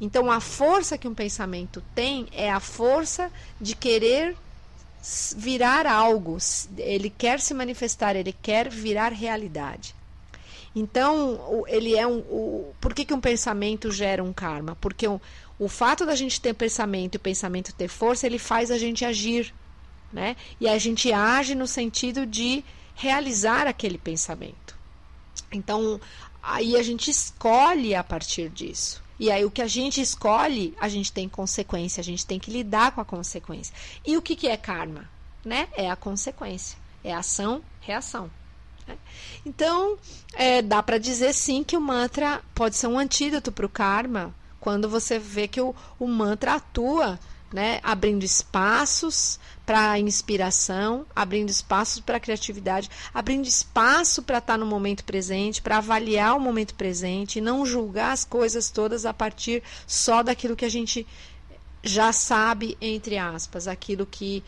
Então a força que um pensamento tem é a força de querer virar algo, ele quer se manifestar, ele quer virar realidade. Então, ele é um. O, por que, que um pensamento gera um karma? Porque um, o fato da gente ter pensamento e o pensamento ter força, ele faz a gente agir. Né? E a gente age no sentido de realizar aquele pensamento. Então, aí a gente escolhe a partir disso. E aí o que a gente escolhe, a gente tem consequência, a gente tem que lidar com a consequência. E o que, que é karma? Né? É a consequência. É ação, reação. Então, é, dá para dizer sim que o mantra pode ser um antídoto para o karma, quando você vê que o, o mantra atua, né, abrindo espaços para inspiração, abrindo espaços para criatividade, abrindo espaço para estar tá no momento presente, para avaliar o momento presente e não julgar as coisas todas a partir só daquilo que a gente já sabe, entre aspas, aquilo que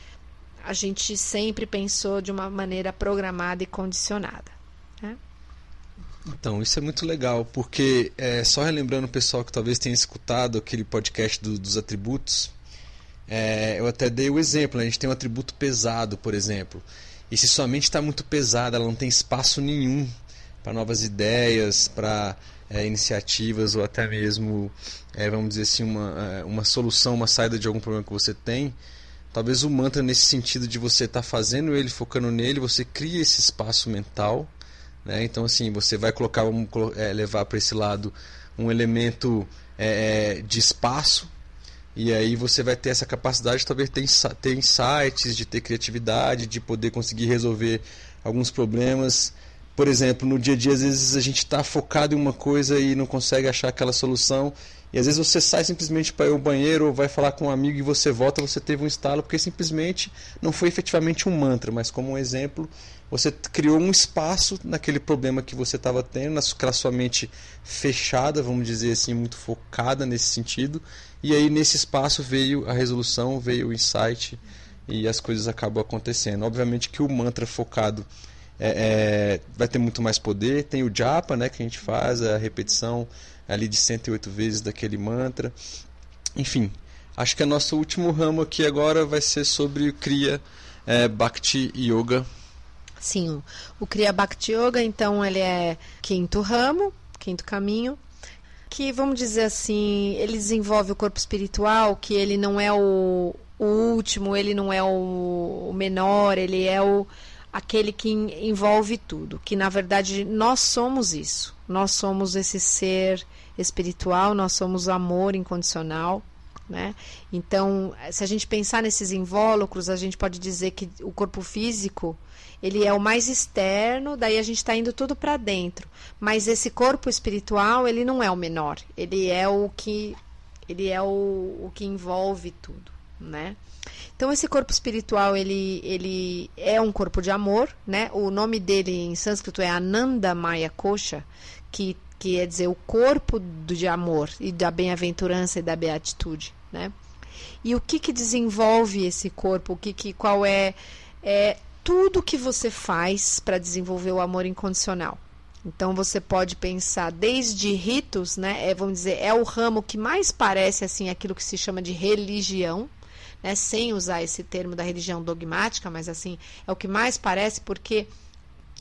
a gente sempre pensou de uma maneira programada e condicionada. Né? Então, isso é muito legal, porque é, só relembrando o pessoal que talvez tenha escutado aquele podcast do, dos atributos, é, eu até dei o exemplo, né? a gente tem um atributo pesado, por exemplo, e se sua mente está muito pesada, ela não tem espaço nenhum para novas ideias, para é, iniciativas ou até mesmo, é, vamos dizer assim, uma, é, uma solução, uma saída de algum problema que você tem, talvez o mantra nesse sentido de você estar tá fazendo ele, focando nele, você cria esse espaço mental né? Então, assim, você vai colocar, vamos é, levar para esse lado um elemento é, é, de espaço e aí você vai ter essa capacidade de talvez ter, ter insights, de ter criatividade, de poder conseguir resolver alguns problemas. Por exemplo, no dia a dia, às vezes a gente está focado em uma coisa e não consegue achar aquela solução. E às vezes você sai simplesmente para ir ao banheiro ou vai falar com um amigo e você volta, você teve um estalo, porque simplesmente não foi efetivamente um mantra, mas como um exemplo, você criou um espaço naquele problema que você estava tendo, naquela sua mente fechada, vamos dizer assim, muito focada nesse sentido. E aí nesse espaço veio a resolução, veio o insight e as coisas acabam acontecendo. Obviamente que o mantra focado é, é, vai ter muito mais poder. Tem o japa, né, que a gente faz, a repetição ali de 108 vezes daquele mantra. Enfim, acho que o nosso último ramo aqui agora vai ser sobre o Kriya é, Bhakti Yoga Sim, o Kriya Bhakti Yoga, então, ele é quinto ramo, quinto caminho, que, vamos dizer assim, ele desenvolve o corpo espiritual, que ele não é o, o último, ele não é o, o menor, ele é o aquele que envolve tudo, que na verdade nós somos isso. Nós somos esse ser espiritual, nós somos amor incondicional. Né? Então, se a gente pensar nesses invólucros, a gente pode dizer que o corpo físico ele é o mais externo, daí a gente está indo tudo para dentro. Mas esse corpo espiritual, ele não é o menor, ele é o que ele é o, o que envolve tudo, né? Então esse corpo espiritual ele, ele é um corpo de amor, né? O nome dele em sânscrito é Ananda Maya Kosha, que que quer dizer o corpo do, de amor e da bem-aventurança e da beatitude, né? E o que que desenvolve esse corpo? O que que qual é, é tudo que você faz para desenvolver o amor incondicional. Então você pode pensar desde ritos, né? É, vamos dizer, é o ramo que mais parece assim aquilo que se chama de religião, né? Sem usar esse termo da religião dogmática, mas assim é o que mais parece porque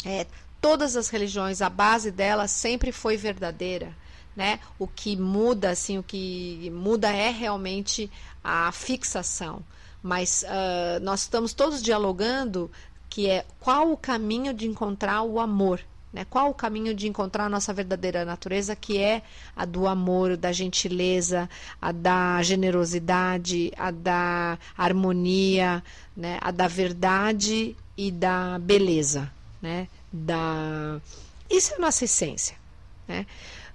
é, todas as religiões a base delas sempre foi verdadeira, né? O que muda assim, o que muda é realmente a fixação. Mas uh, nós estamos todos dialogando que é qual o caminho de encontrar o amor, né? Qual o caminho de encontrar a nossa verdadeira natureza, que é a do amor, da gentileza, a da generosidade, a da harmonia, né? A da verdade e da beleza, né? Da isso é a nossa essência, né?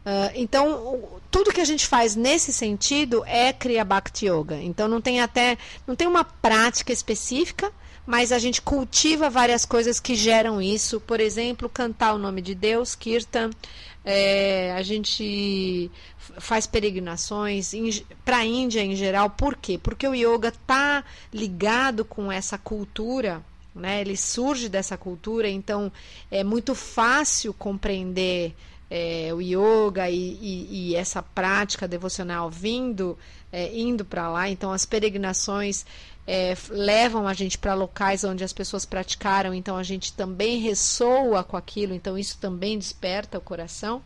Uh, então, tudo que a gente faz nesse sentido é Kriya Bhakti Yoga. Então, não tem até não tem uma prática específica, mas a gente cultiva várias coisas que geram isso. Por exemplo, cantar o nome de Deus, Kirtan. É, a gente faz peregrinações para a Índia em geral. Por quê? Porque o yoga está ligado com essa cultura. Né? Ele surge dessa cultura, então é muito fácil compreender é, o yoga e, e, e, essa prática devocional vindo, é, indo para lá. Então, as peregrinações é, levam a gente para locais onde as pessoas praticaram, então a gente também ressoa com aquilo, então isso também desperta o coração.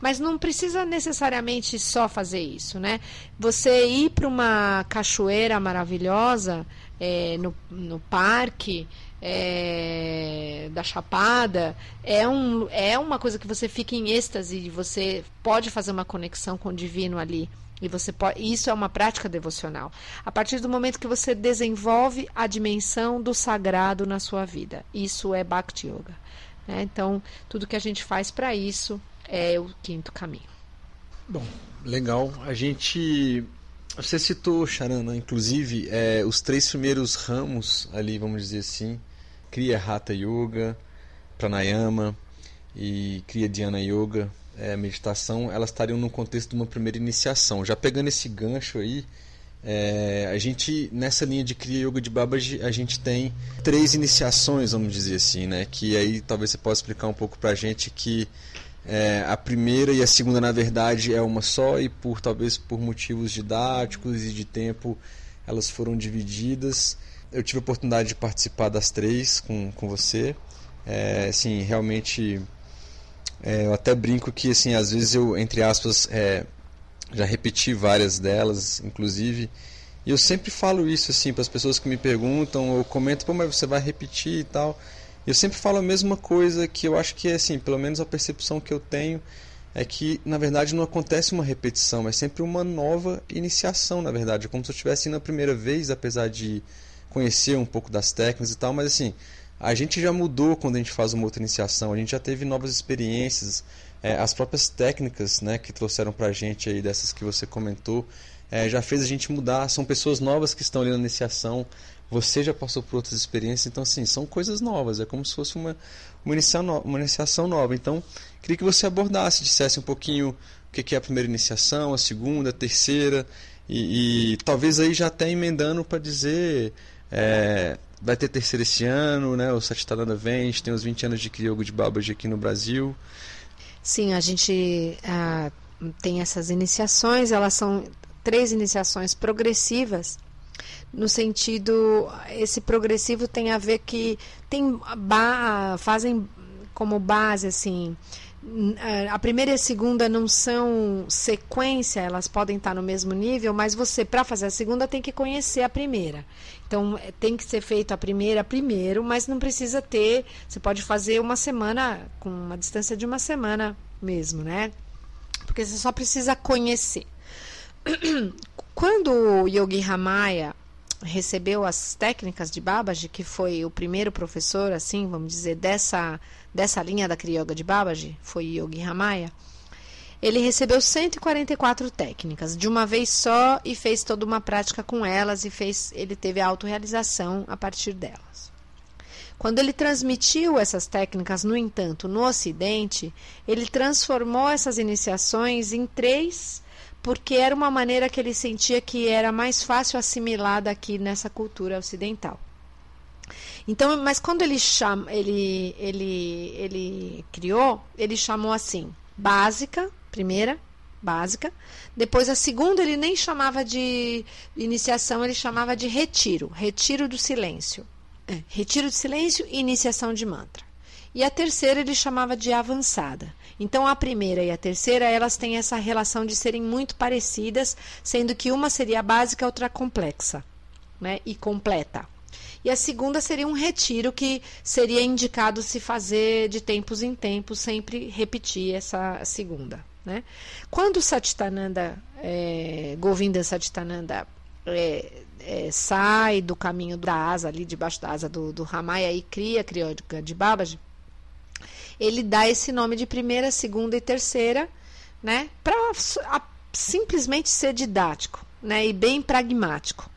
Mas não precisa necessariamente só fazer isso, né? Você ir para uma cachoeira maravilhosa é, no, no parque é, da Chapada é, um, é uma coisa que você fica em êxtase, você pode fazer uma conexão com o divino ali. E você pode, isso é uma prática devocional. A partir do momento que você desenvolve a dimensão do sagrado na sua vida, isso é Bhakti Yoga. Né? Então, tudo que a gente faz para isso é o quinto caminho. Bom, legal. A gente você citou, Charana, inclusive, é, os três primeiros ramos ali, vamos dizer assim, Kriya Hatha Yoga, Pranayama e Kriya Dhyana Yoga, é, meditação, elas estariam no contexto de uma primeira iniciação. Já pegando esse gancho aí, é, a gente nessa linha de Kriya Yoga de Babaji a gente tem três iniciações, vamos dizer assim, né? Que aí talvez você possa explicar um pouco para a gente que é, a primeira e a segunda, na verdade, é uma só e por talvez por motivos didáticos e de tempo elas foram divididas. Eu tive a oportunidade de participar das três com, com você. É, assim, realmente, é, eu até brinco que, assim, às vezes eu, entre aspas, é, já repeti várias delas, inclusive, e eu sempre falo isso, assim, para as pessoas que me perguntam, eu comento, pô, mas você vai repetir e tal. Eu sempre falo a mesma coisa que eu acho que é assim, pelo menos a percepção que eu tenho é que na verdade não acontece uma repetição, é sempre uma nova iniciação, na verdade, é como se eu estivesse indo a primeira vez, apesar de conhecer um pouco das técnicas e tal, mas assim, a gente já mudou quando a gente faz uma outra iniciação, a gente já teve novas experiências, é, as próprias técnicas né, que trouxeram para a gente aí, dessas que você comentou, é, já fez a gente mudar, são pessoas novas que estão ali na iniciação, você já passou por outras experiências, então assim, são coisas novas, é como se fosse uma, uma, iniciação, uma iniciação nova. Então, queria que você abordasse, dissesse um pouquinho o que é a primeira iniciação, a segunda, a terceira, e, e talvez aí já até emendando para dizer. É, vai ter terceira esse ano, né? O Satitarana vem, a gente tem os 20 anos de Criogo de Babaji aqui no Brasil. Sim, a gente ah, tem essas iniciações, elas são três iniciações progressivas no sentido esse progressivo tem a ver que tem fazem como base assim a primeira e a segunda não são sequência, elas podem estar no mesmo nível, mas você, para fazer a segunda, tem que conhecer a primeira. Então, é, tem que ser feito a primeira primeiro, mas não precisa ter. Você pode fazer uma semana, com uma distância de uma semana mesmo, né? Porque você só precisa conhecer. Quando o Yogi Ramaya recebeu as técnicas de Babaji, que foi o primeiro professor, assim, vamos dizer, dessa, dessa linha da Kriyoga de Babaji, foi Yogi Ramaya, ele recebeu 144 técnicas de uma vez só e fez toda uma prática com elas e fez, ele teve a autorrealização a partir delas. Quando ele transmitiu essas técnicas, no entanto, no Ocidente, ele transformou essas iniciações em três porque era uma maneira que ele sentia que era mais fácil assimilada aqui nessa cultura ocidental. Então, mas quando ele chama, ele, ele, ele criou, ele chamou assim: básica, primeira, básica. Depois a segunda ele nem chamava de iniciação, ele chamava de retiro, retiro do silêncio. É, retiro de silêncio e iniciação de mantra. E a terceira ele chamava de avançada. Então a primeira e a terceira, elas têm essa relação de serem muito parecidas, sendo que uma seria básica, a outra complexa, né? E completa. E a segunda seria um retiro que seria indicado se fazer de tempos em tempos, sempre repetir essa segunda. Né? Quando Satitananda, é, Govinda Satitananda é, é, sai do caminho da asa, ali debaixo da asa do, do Ramaya e cria a criódica de Babaji, ele dá esse nome de primeira, segunda e terceira, né, para simplesmente ser didático, né, e bem pragmático.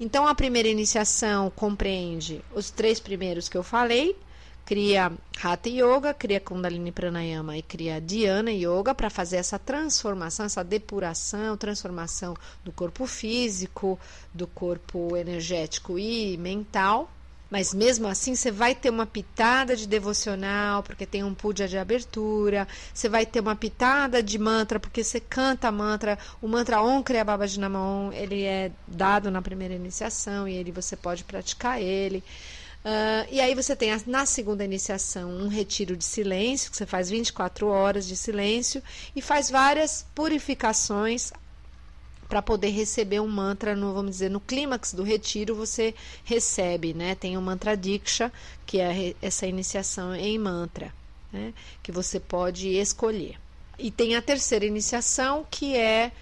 Então a primeira iniciação compreende os três primeiros que eu falei, cria Hatha Yoga, cria Kundalini Pranayama e cria Dhyana Yoga para fazer essa transformação, essa depuração, transformação do corpo físico, do corpo energético e mental. Mas mesmo assim, você vai ter uma pitada de devocional, porque tem um puja de abertura. Você vai ter uma pitada de mantra, porque você canta mantra. O mantra Om Kriya Baba Jinamon, ele é dado na primeira iniciação e ele você pode praticar ele. Uh, e aí você tem na segunda iniciação um retiro de silêncio, que você faz 24 horas de silêncio e faz várias purificações para poder receber um mantra, no, vamos dizer, no clímax do retiro você recebe, né? Tem o mantra Diksha, que é essa iniciação em mantra, né? Que você pode escolher. E tem a terceira iniciação, que é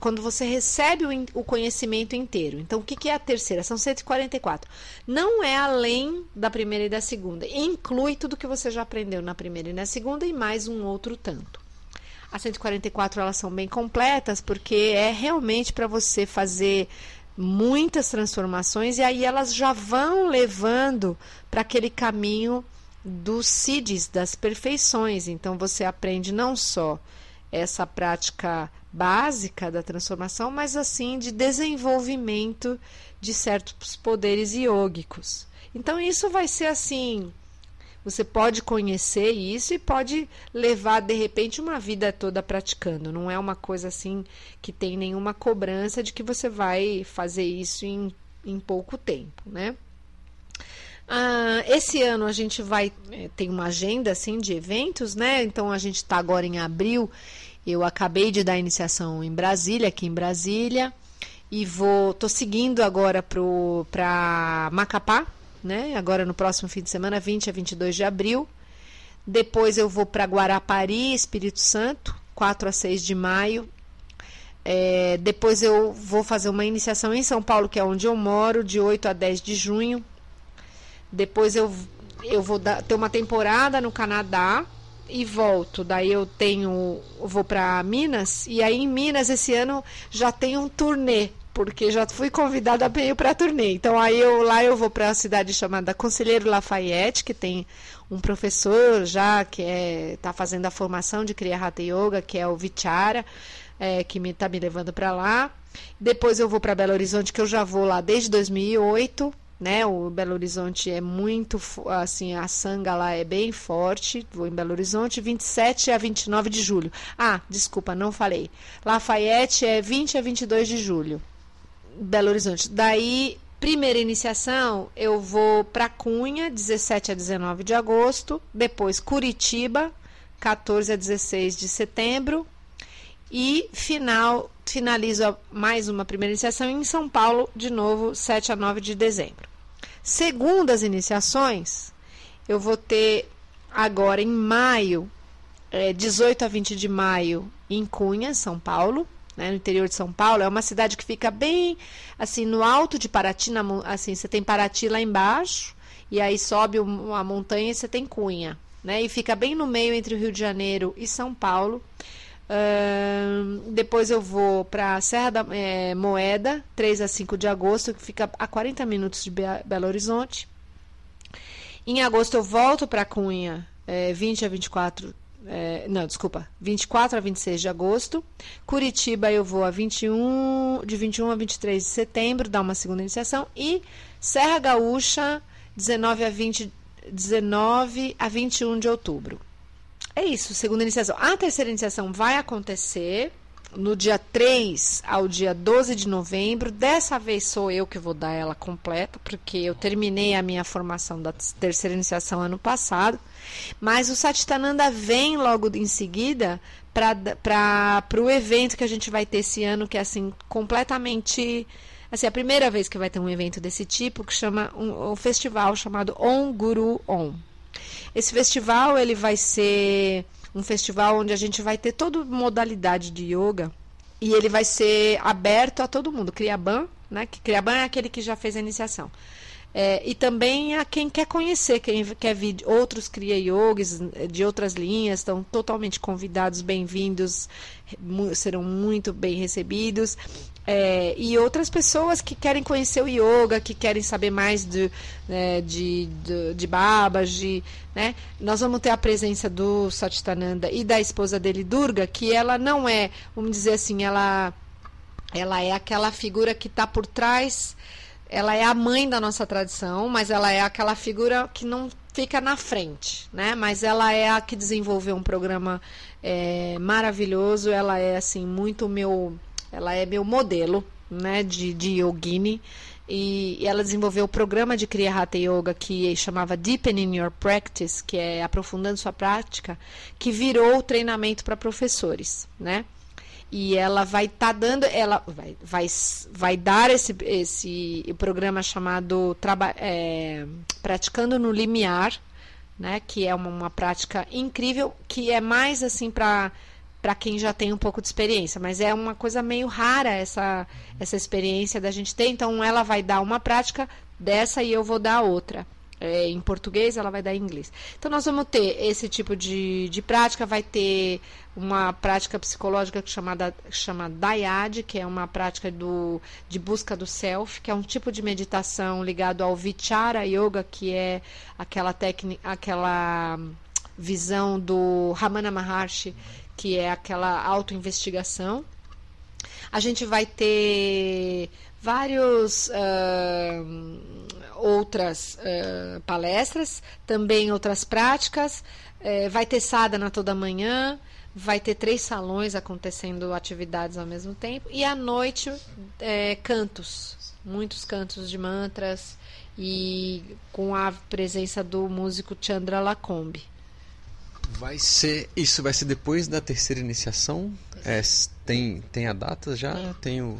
quando você recebe o, conhecimento inteiro. Então, o que, é a terceira? São 144. Não é além da primeira e da segunda. Inclui tudo que você já aprendeu na primeira e na segunda e mais um outro tanto. As 144 elas são bem completas porque é realmente para você fazer muitas transformações e aí elas já vão levando para aquele caminho dos CIDs, das perfeições. Então você aprende não só essa prática básica da transformação, mas assim de desenvolvimento de certos poderes iógicos. Então isso vai ser assim você pode conhecer isso e pode levar de repente uma vida toda praticando. Não é uma coisa assim que tem nenhuma cobrança de que você vai fazer isso em, em pouco tempo, né? Ah, esse ano a gente vai é, tem uma agenda assim de eventos, né? Então a gente está agora em abril. Eu acabei de dar iniciação em Brasília, aqui em Brasília, e vou tô seguindo agora para Macapá, né? Agora no próximo fim de semana, 20 a 22 de abril. Depois eu vou para Guarapari, Espírito Santo, 4 a 6 de maio. É, depois eu vou fazer uma iniciação em São Paulo, que é onde eu moro, de 8 a 10 de junho. Depois eu, eu vou dar, ter uma temporada no Canadá e volto. Daí eu tenho. Eu vou para Minas. E aí em Minas esse ano já tem um turnê porque já fui convidada ir para turnê. Então aí eu lá eu vou para a cidade chamada Conselheiro Lafayette, que tem um professor já que é tá fazendo a formação de Kriya Hatha Yoga, que é o Vichara, é, que me tá me levando para lá. Depois eu vou para Belo Horizonte, que eu já vou lá desde 2008. Né, o Belo Horizonte é muito assim, a sanga lá é bem forte. Vou em Belo Horizonte 27 a 29 de julho. Ah, desculpa, não falei. Lafayette é 20 a 22 de julho. Belo Horizonte. Daí, primeira iniciação, eu vou para Cunha, 17 a 19 de agosto. Depois, Curitiba, 14 a 16 de setembro. E final, finalizo mais uma primeira iniciação em São Paulo, de novo, 7 a 9 de dezembro. Segundas iniciações, eu vou ter agora em maio, é, 18 a 20 de maio, em Cunha, São Paulo né, no interior de São Paulo. É uma cidade que fica bem assim no alto de Paraty, na, assim você tem Paraty lá embaixo e aí sobe uma montanha e você tem Cunha, né? E fica bem no meio entre o Rio de Janeiro e São Paulo. Uh, depois eu vou para Serra da é, Moeda, 3 a 5 de agosto, que fica a 40 minutos de Be Belo Horizonte. Em agosto eu volto para Cunha, é, 20 a 24 é, não, desculpa, 24 a 26 de agosto. Curitiba eu vou a 21, de 21 a 23 de setembro, dar uma segunda iniciação. E Serra Gaúcha, 19 a 20, 19 a 21 de outubro. É isso, segunda iniciação. A terceira iniciação vai acontecer no dia 3 ao dia 12 de novembro. Dessa vez sou eu que vou dar ela completa, porque eu terminei a minha formação da terceira iniciação ano passado. Mas o Satitananda vem logo em seguida para o evento que a gente vai ter esse ano, que é assim, completamente. Assim, a primeira vez que vai ter um evento desse tipo, que chama um, um festival chamado On Guru On. Esse festival ele vai ser um festival onde a gente vai ter toda modalidade de yoga e ele vai ser aberto a todo mundo. Criaban, né? Que Criaban é aquele que já fez a iniciação. É, e também a quem quer conhecer, quem quer vir outros Kriya Yogis de outras linhas, estão totalmente convidados, bem-vindos, serão muito bem recebidos. É, e outras pessoas que querem conhecer o yoga, que querem saber mais de, né, de, de, de babas, de, né? Nós vamos ter a presença do Satchitananda e da esposa dele, Durga, que ela não é, vamos dizer assim, ela, ela é aquela figura que está por trás, ela é a mãe da nossa tradição, mas ela é aquela figura que não fica na frente, né? Mas ela é a que desenvolveu um programa é, maravilhoso, ela é assim muito meu ela é meu modelo, né, de, de yogini. E, e ela desenvolveu o programa de Kriya Hatha Yoga que chamava Deepening Your Practice, que é aprofundando sua prática, que virou treinamento para professores, né? E ela vai estar tá dando, ela vai, vai, vai dar esse, esse programa chamado é, Praticando no Limiar, né? Que é uma, uma prática incrível, que é mais assim para para quem já tem um pouco de experiência, mas é uma coisa meio rara essa, essa experiência da gente ter. Então, ela vai dar uma prática dessa e eu vou dar outra. É, em português, ela vai dar em inglês. Então, nós vamos ter esse tipo de, de prática. Vai ter uma prática psicológica chamada chama Dayad, que é uma prática do, de busca do self, que é um tipo de meditação ligado ao Vichara Yoga, que é aquela técnica, aquela visão do Ramana Maharshi, que é aquela autoinvestigação. A gente vai ter vários uh, outras uh, palestras, também outras práticas. É, vai ter sadhana toda manhã, vai ter três salões acontecendo atividades ao mesmo tempo. E à noite, é, cantos, muitos cantos de mantras e com a presença do músico Chandra Lacombe. Vai ser. Isso vai ser depois da terceira iniciação? É, tem, tem a data já? É. Tem o.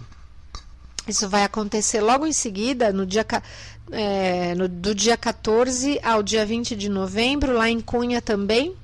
Isso vai acontecer logo em seguida, no dia, é, no, do dia 14 ao dia 20 de novembro, lá em Cunha também.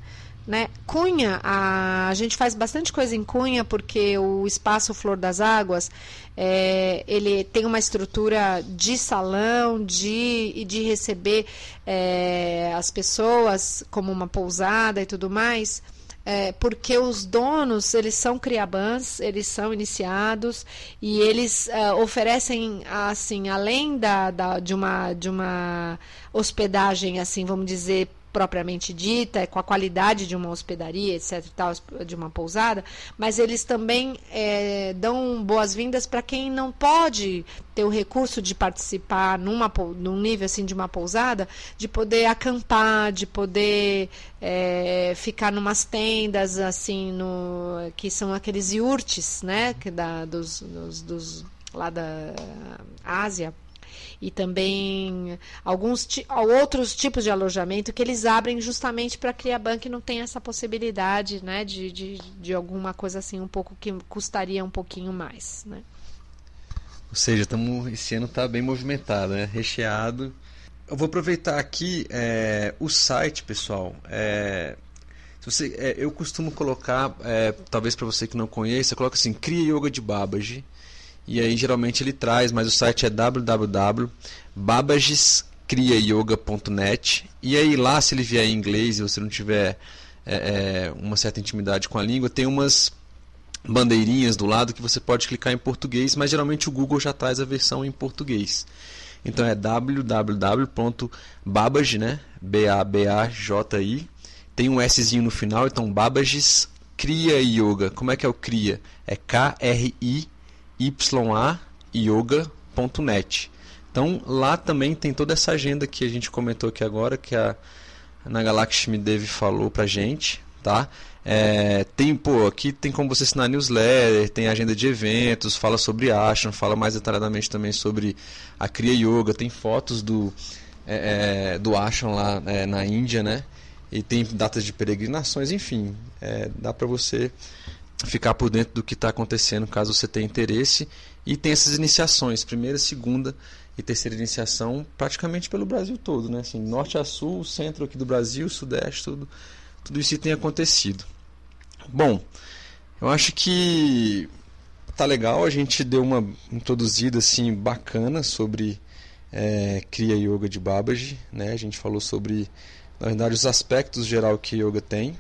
Né? Cunha, a, a gente faz bastante coisa em Cunha porque o espaço Flor das Águas é, ele tem uma estrutura de salão, de, de receber é, as pessoas como uma pousada e tudo mais é, porque os donos eles são criabãs, eles são iniciados e eles é, oferecem assim além da, da, de uma de uma hospedagem assim vamos dizer propriamente dita, com a qualidade de uma hospedaria, etc, tal, de uma pousada, mas eles também é, dão boas-vindas para quem não pode ter o recurso de participar numa, num nível assim de uma pousada, de poder acampar, de poder é, ficar numas tendas assim, no, que são aqueles iurtes, né, que da, dos, dos, dos lá da Ásia, e também alguns outros tipos de alojamento que eles abrem justamente para a banco que não tem essa possibilidade né, de, de, de alguma coisa assim um pouco que custaria um pouquinho mais. Né? Ou seja, tamo, esse ano está bem movimentado, né? recheado. Eu vou aproveitar aqui é, o site, pessoal. É, você, é, eu costumo colocar, é, talvez para você que não conheça, coloca assim, Cria Yoga de Babaji. E aí geralmente ele traz, mas o site é www.babagescriayoga.net. E aí lá, se ele vier em inglês e você não tiver é, é, uma certa intimidade com a língua, tem umas bandeirinhas do lado que você pode clicar em português, mas geralmente o Google já traz a versão em português. Então é www.babaj, né? B A B A J I. Tem um Szinho no final, então Babages Cria Yoga. Como é que é o Cria? É K R I yayoga.net. Então lá também tem toda essa agenda que a gente comentou aqui agora, que a Ana Galakshmi Devi falou pra gente, tá? É, tem, pô, aqui tem como você assinar newsletter, tem agenda de eventos, fala sobre Ashram, fala mais detalhadamente também sobre a Kriya Yoga, tem fotos do, é, é do Ashram lá é, na Índia, né? E tem datas de peregrinações, enfim, é, dá para você ficar por dentro do que está acontecendo, caso você tenha interesse. E tem essas iniciações, primeira, segunda e terceira iniciação, praticamente pelo Brasil todo, né? Assim, norte a sul, centro aqui do Brasil, sudeste, tudo, tudo isso tem acontecido. Bom, eu acho que tá legal, a gente deu uma introduzida assim bacana sobre é, Yoga de Babaji, né? A gente falou sobre, na verdade, os aspectos geral que yoga tem.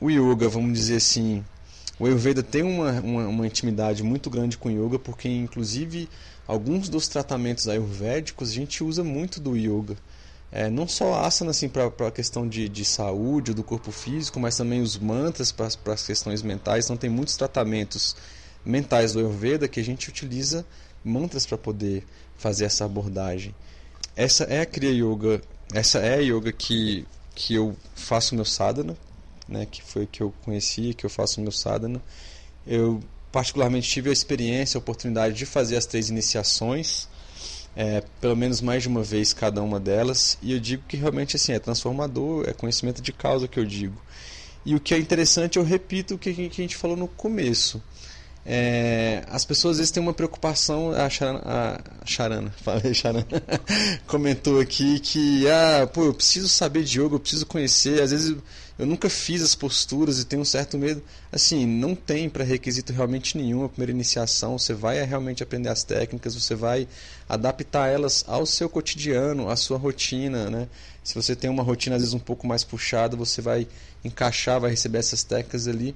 O yoga, vamos dizer assim, o Ayurveda tem uma, uma, uma, intimidade muito grande com o yoga, porque inclusive alguns dos tratamentos ayurvédicos a gente usa muito do yoga. É, não só asana assim, para a questão de, de saúde, do corpo físico, mas também os mantras para as questões mentais. Então tem muitos tratamentos mentais do Ayurveda que a gente utiliza mantras para poder fazer essa abordagem. Essa é a Kriya Yoga, essa é a yoga que, que eu faço meu sadhana, né, que foi que eu conheci, que eu faço no meu sadhana. Eu particularmente tive a experiência, a oportunidade de fazer as três iniciações, é, pelo menos mais de uma vez cada uma delas, e eu digo que realmente assim é transformador, é conhecimento de causa que eu digo. E o que é interessante, eu repito o que a gente falou no começo. É, as pessoas às vezes têm uma preocupação. A Charana, a Charana falei Charana, comentou aqui que ah, pô, eu preciso saber de yoga, eu preciso conhecer. Às vezes eu nunca fiz as posturas e tenho um certo medo. Assim, não tem pré-requisito realmente nenhum a primeira iniciação. Você vai realmente aprender as técnicas, você vai adaptar elas ao seu cotidiano, à sua rotina, né? Se você tem uma rotina às vezes um pouco mais puxada, você vai encaixar, vai receber essas técnicas ali.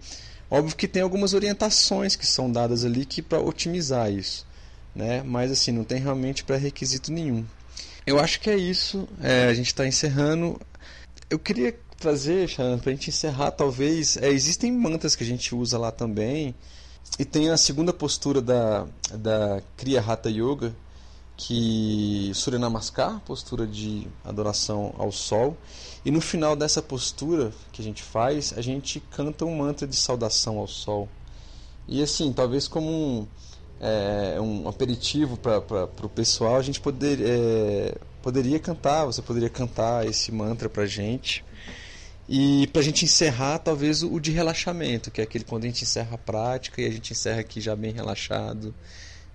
Óbvio que tem algumas orientações que são dadas ali que para otimizar isso, né? Mas assim, não tem realmente pré-requisito nenhum. Eu acho que é isso. É, a gente está encerrando. Eu queria trazer, para a gente encerrar, talvez. É, existem mantras que a gente usa lá também. E tem a segunda postura da, da Kriya Hatha Yoga, que Surya Namaskar, postura de adoração ao sol, e no final dessa postura que a gente faz, a gente canta um mantra de saudação ao sol. E assim, talvez como um, é, um aperitivo para o pessoal, a gente poder, é, poderia cantar, você poderia cantar esse mantra para gente. E para a gente encerrar, talvez o de relaxamento, que é aquele quando a gente encerra a prática e a gente encerra aqui já bem relaxado,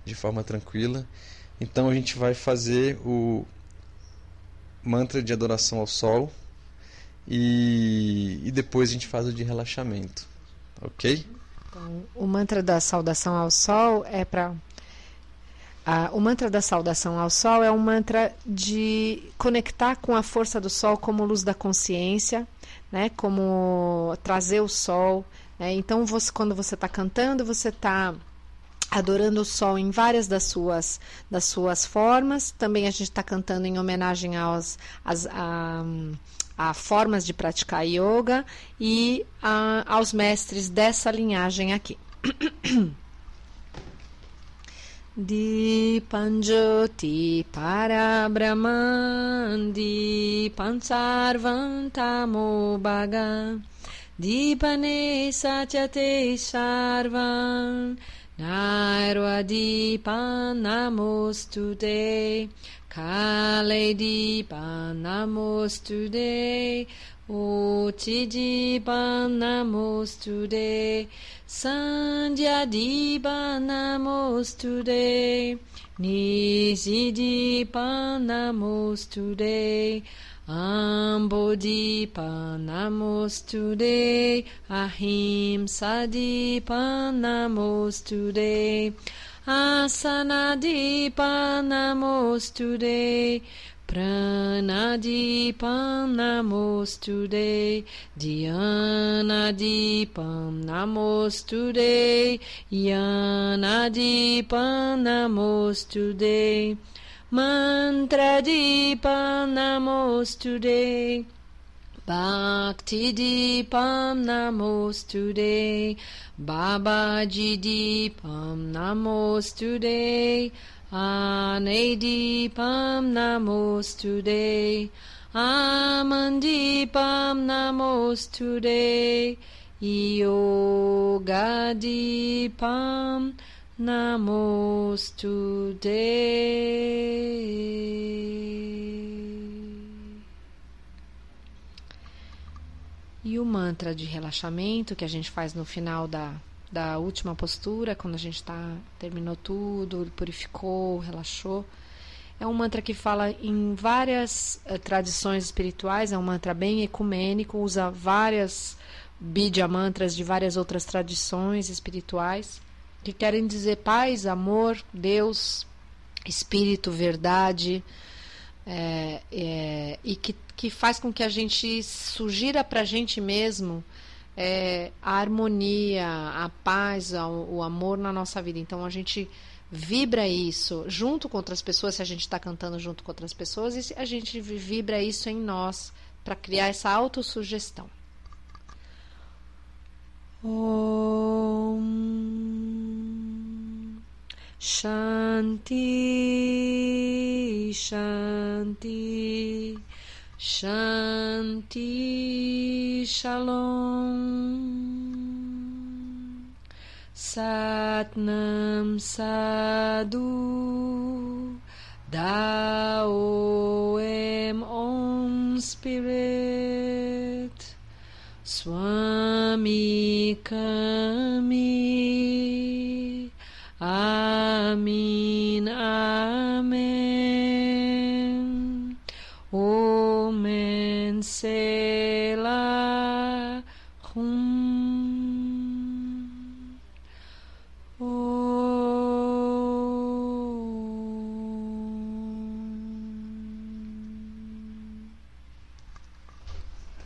de forma tranquila. Então a gente vai fazer o mantra de adoração ao sol e, e depois a gente faz o de relaxamento, ok? Então, o mantra da saudação ao sol é para ah, o mantra da saudação ao sol é um mantra de conectar com a força do sol como luz da consciência, né? Como trazer o sol. Né? Então, você, quando você está cantando, você está adorando o sol em várias das suas, das suas formas. Também a gente está cantando em homenagem aos, às, a, a formas de praticar yoga e a, aos mestres dessa linhagem aqui. Dipanjoti Parabrahman Dipansarvantamo Bhaga Dipane Satyate Sarvan Nairvadipan Namostude Kale Dipan Namostude Uchidipan Namostude Sandhya Dipa Namostude Nisidipa Namostude Ambodipa Namostude Ahimsa Dipa Namostude Asana namos today. Pranadipan namos today, Dhyanadipan namos today, Yanadipan namos today, Mantradipan namos today. Bhakti Deepam Namos today. Babaji Deepam Namos today. Ane Deepam Namos today. Amandipam Namos today. Yoga Deepam Namos today. E o mantra de relaxamento que a gente faz no final da, da última postura, quando a gente tá, terminou tudo, purificou, relaxou. É um mantra que fala em várias uh, tradições espirituais, é um mantra bem ecumênico, usa várias bidya mantras de várias outras tradições espirituais, que querem dizer paz, amor, Deus, espírito, verdade, é, é, e que, que faz com que a gente sugira para a gente mesmo é, a harmonia, a paz, o amor na nossa vida. Então a gente vibra isso junto com outras pessoas, se a gente está cantando junto com outras pessoas, a gente vibra isso em nós para criar essa autossugestão. Om Shanti Shanti Shanti Shalom. Satnam Sadhu. Dao Em Om Spirit. Swami Kami. Amin Amen Sela Hum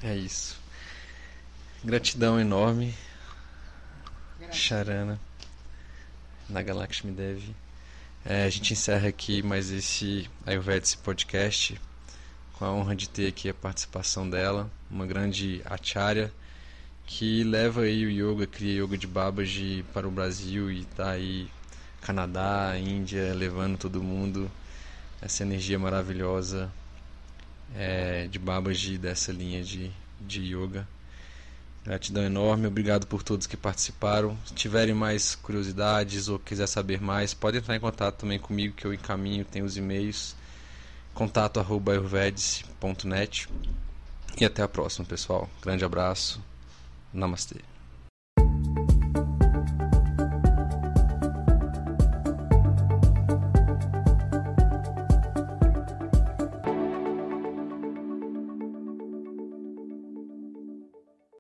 É isso. Gratidão enorme, Charana, Nagalakshmi Devi. É, a gente encerra aqui mais esse Ayurvedic Podcast com a honra de ter aqui a participação dela, uma grande acharya que leva aí o yoga, cria yoga de Babaji para o Brasil e está aí Canadá, Índia, levando todo mundo essa energia maravilhosa é, de Babaji dessa linha de, de yoga. Gratidão enorme, obrigado por todos que participaram. Se tiverem mais curiosidades ou quiser saber mais, pode entrar em contato também comigo que eu encaminho, tem os e-mails contato@ayurvedic.net. E até a próxima, pessoal. Grande abraço. Namastê.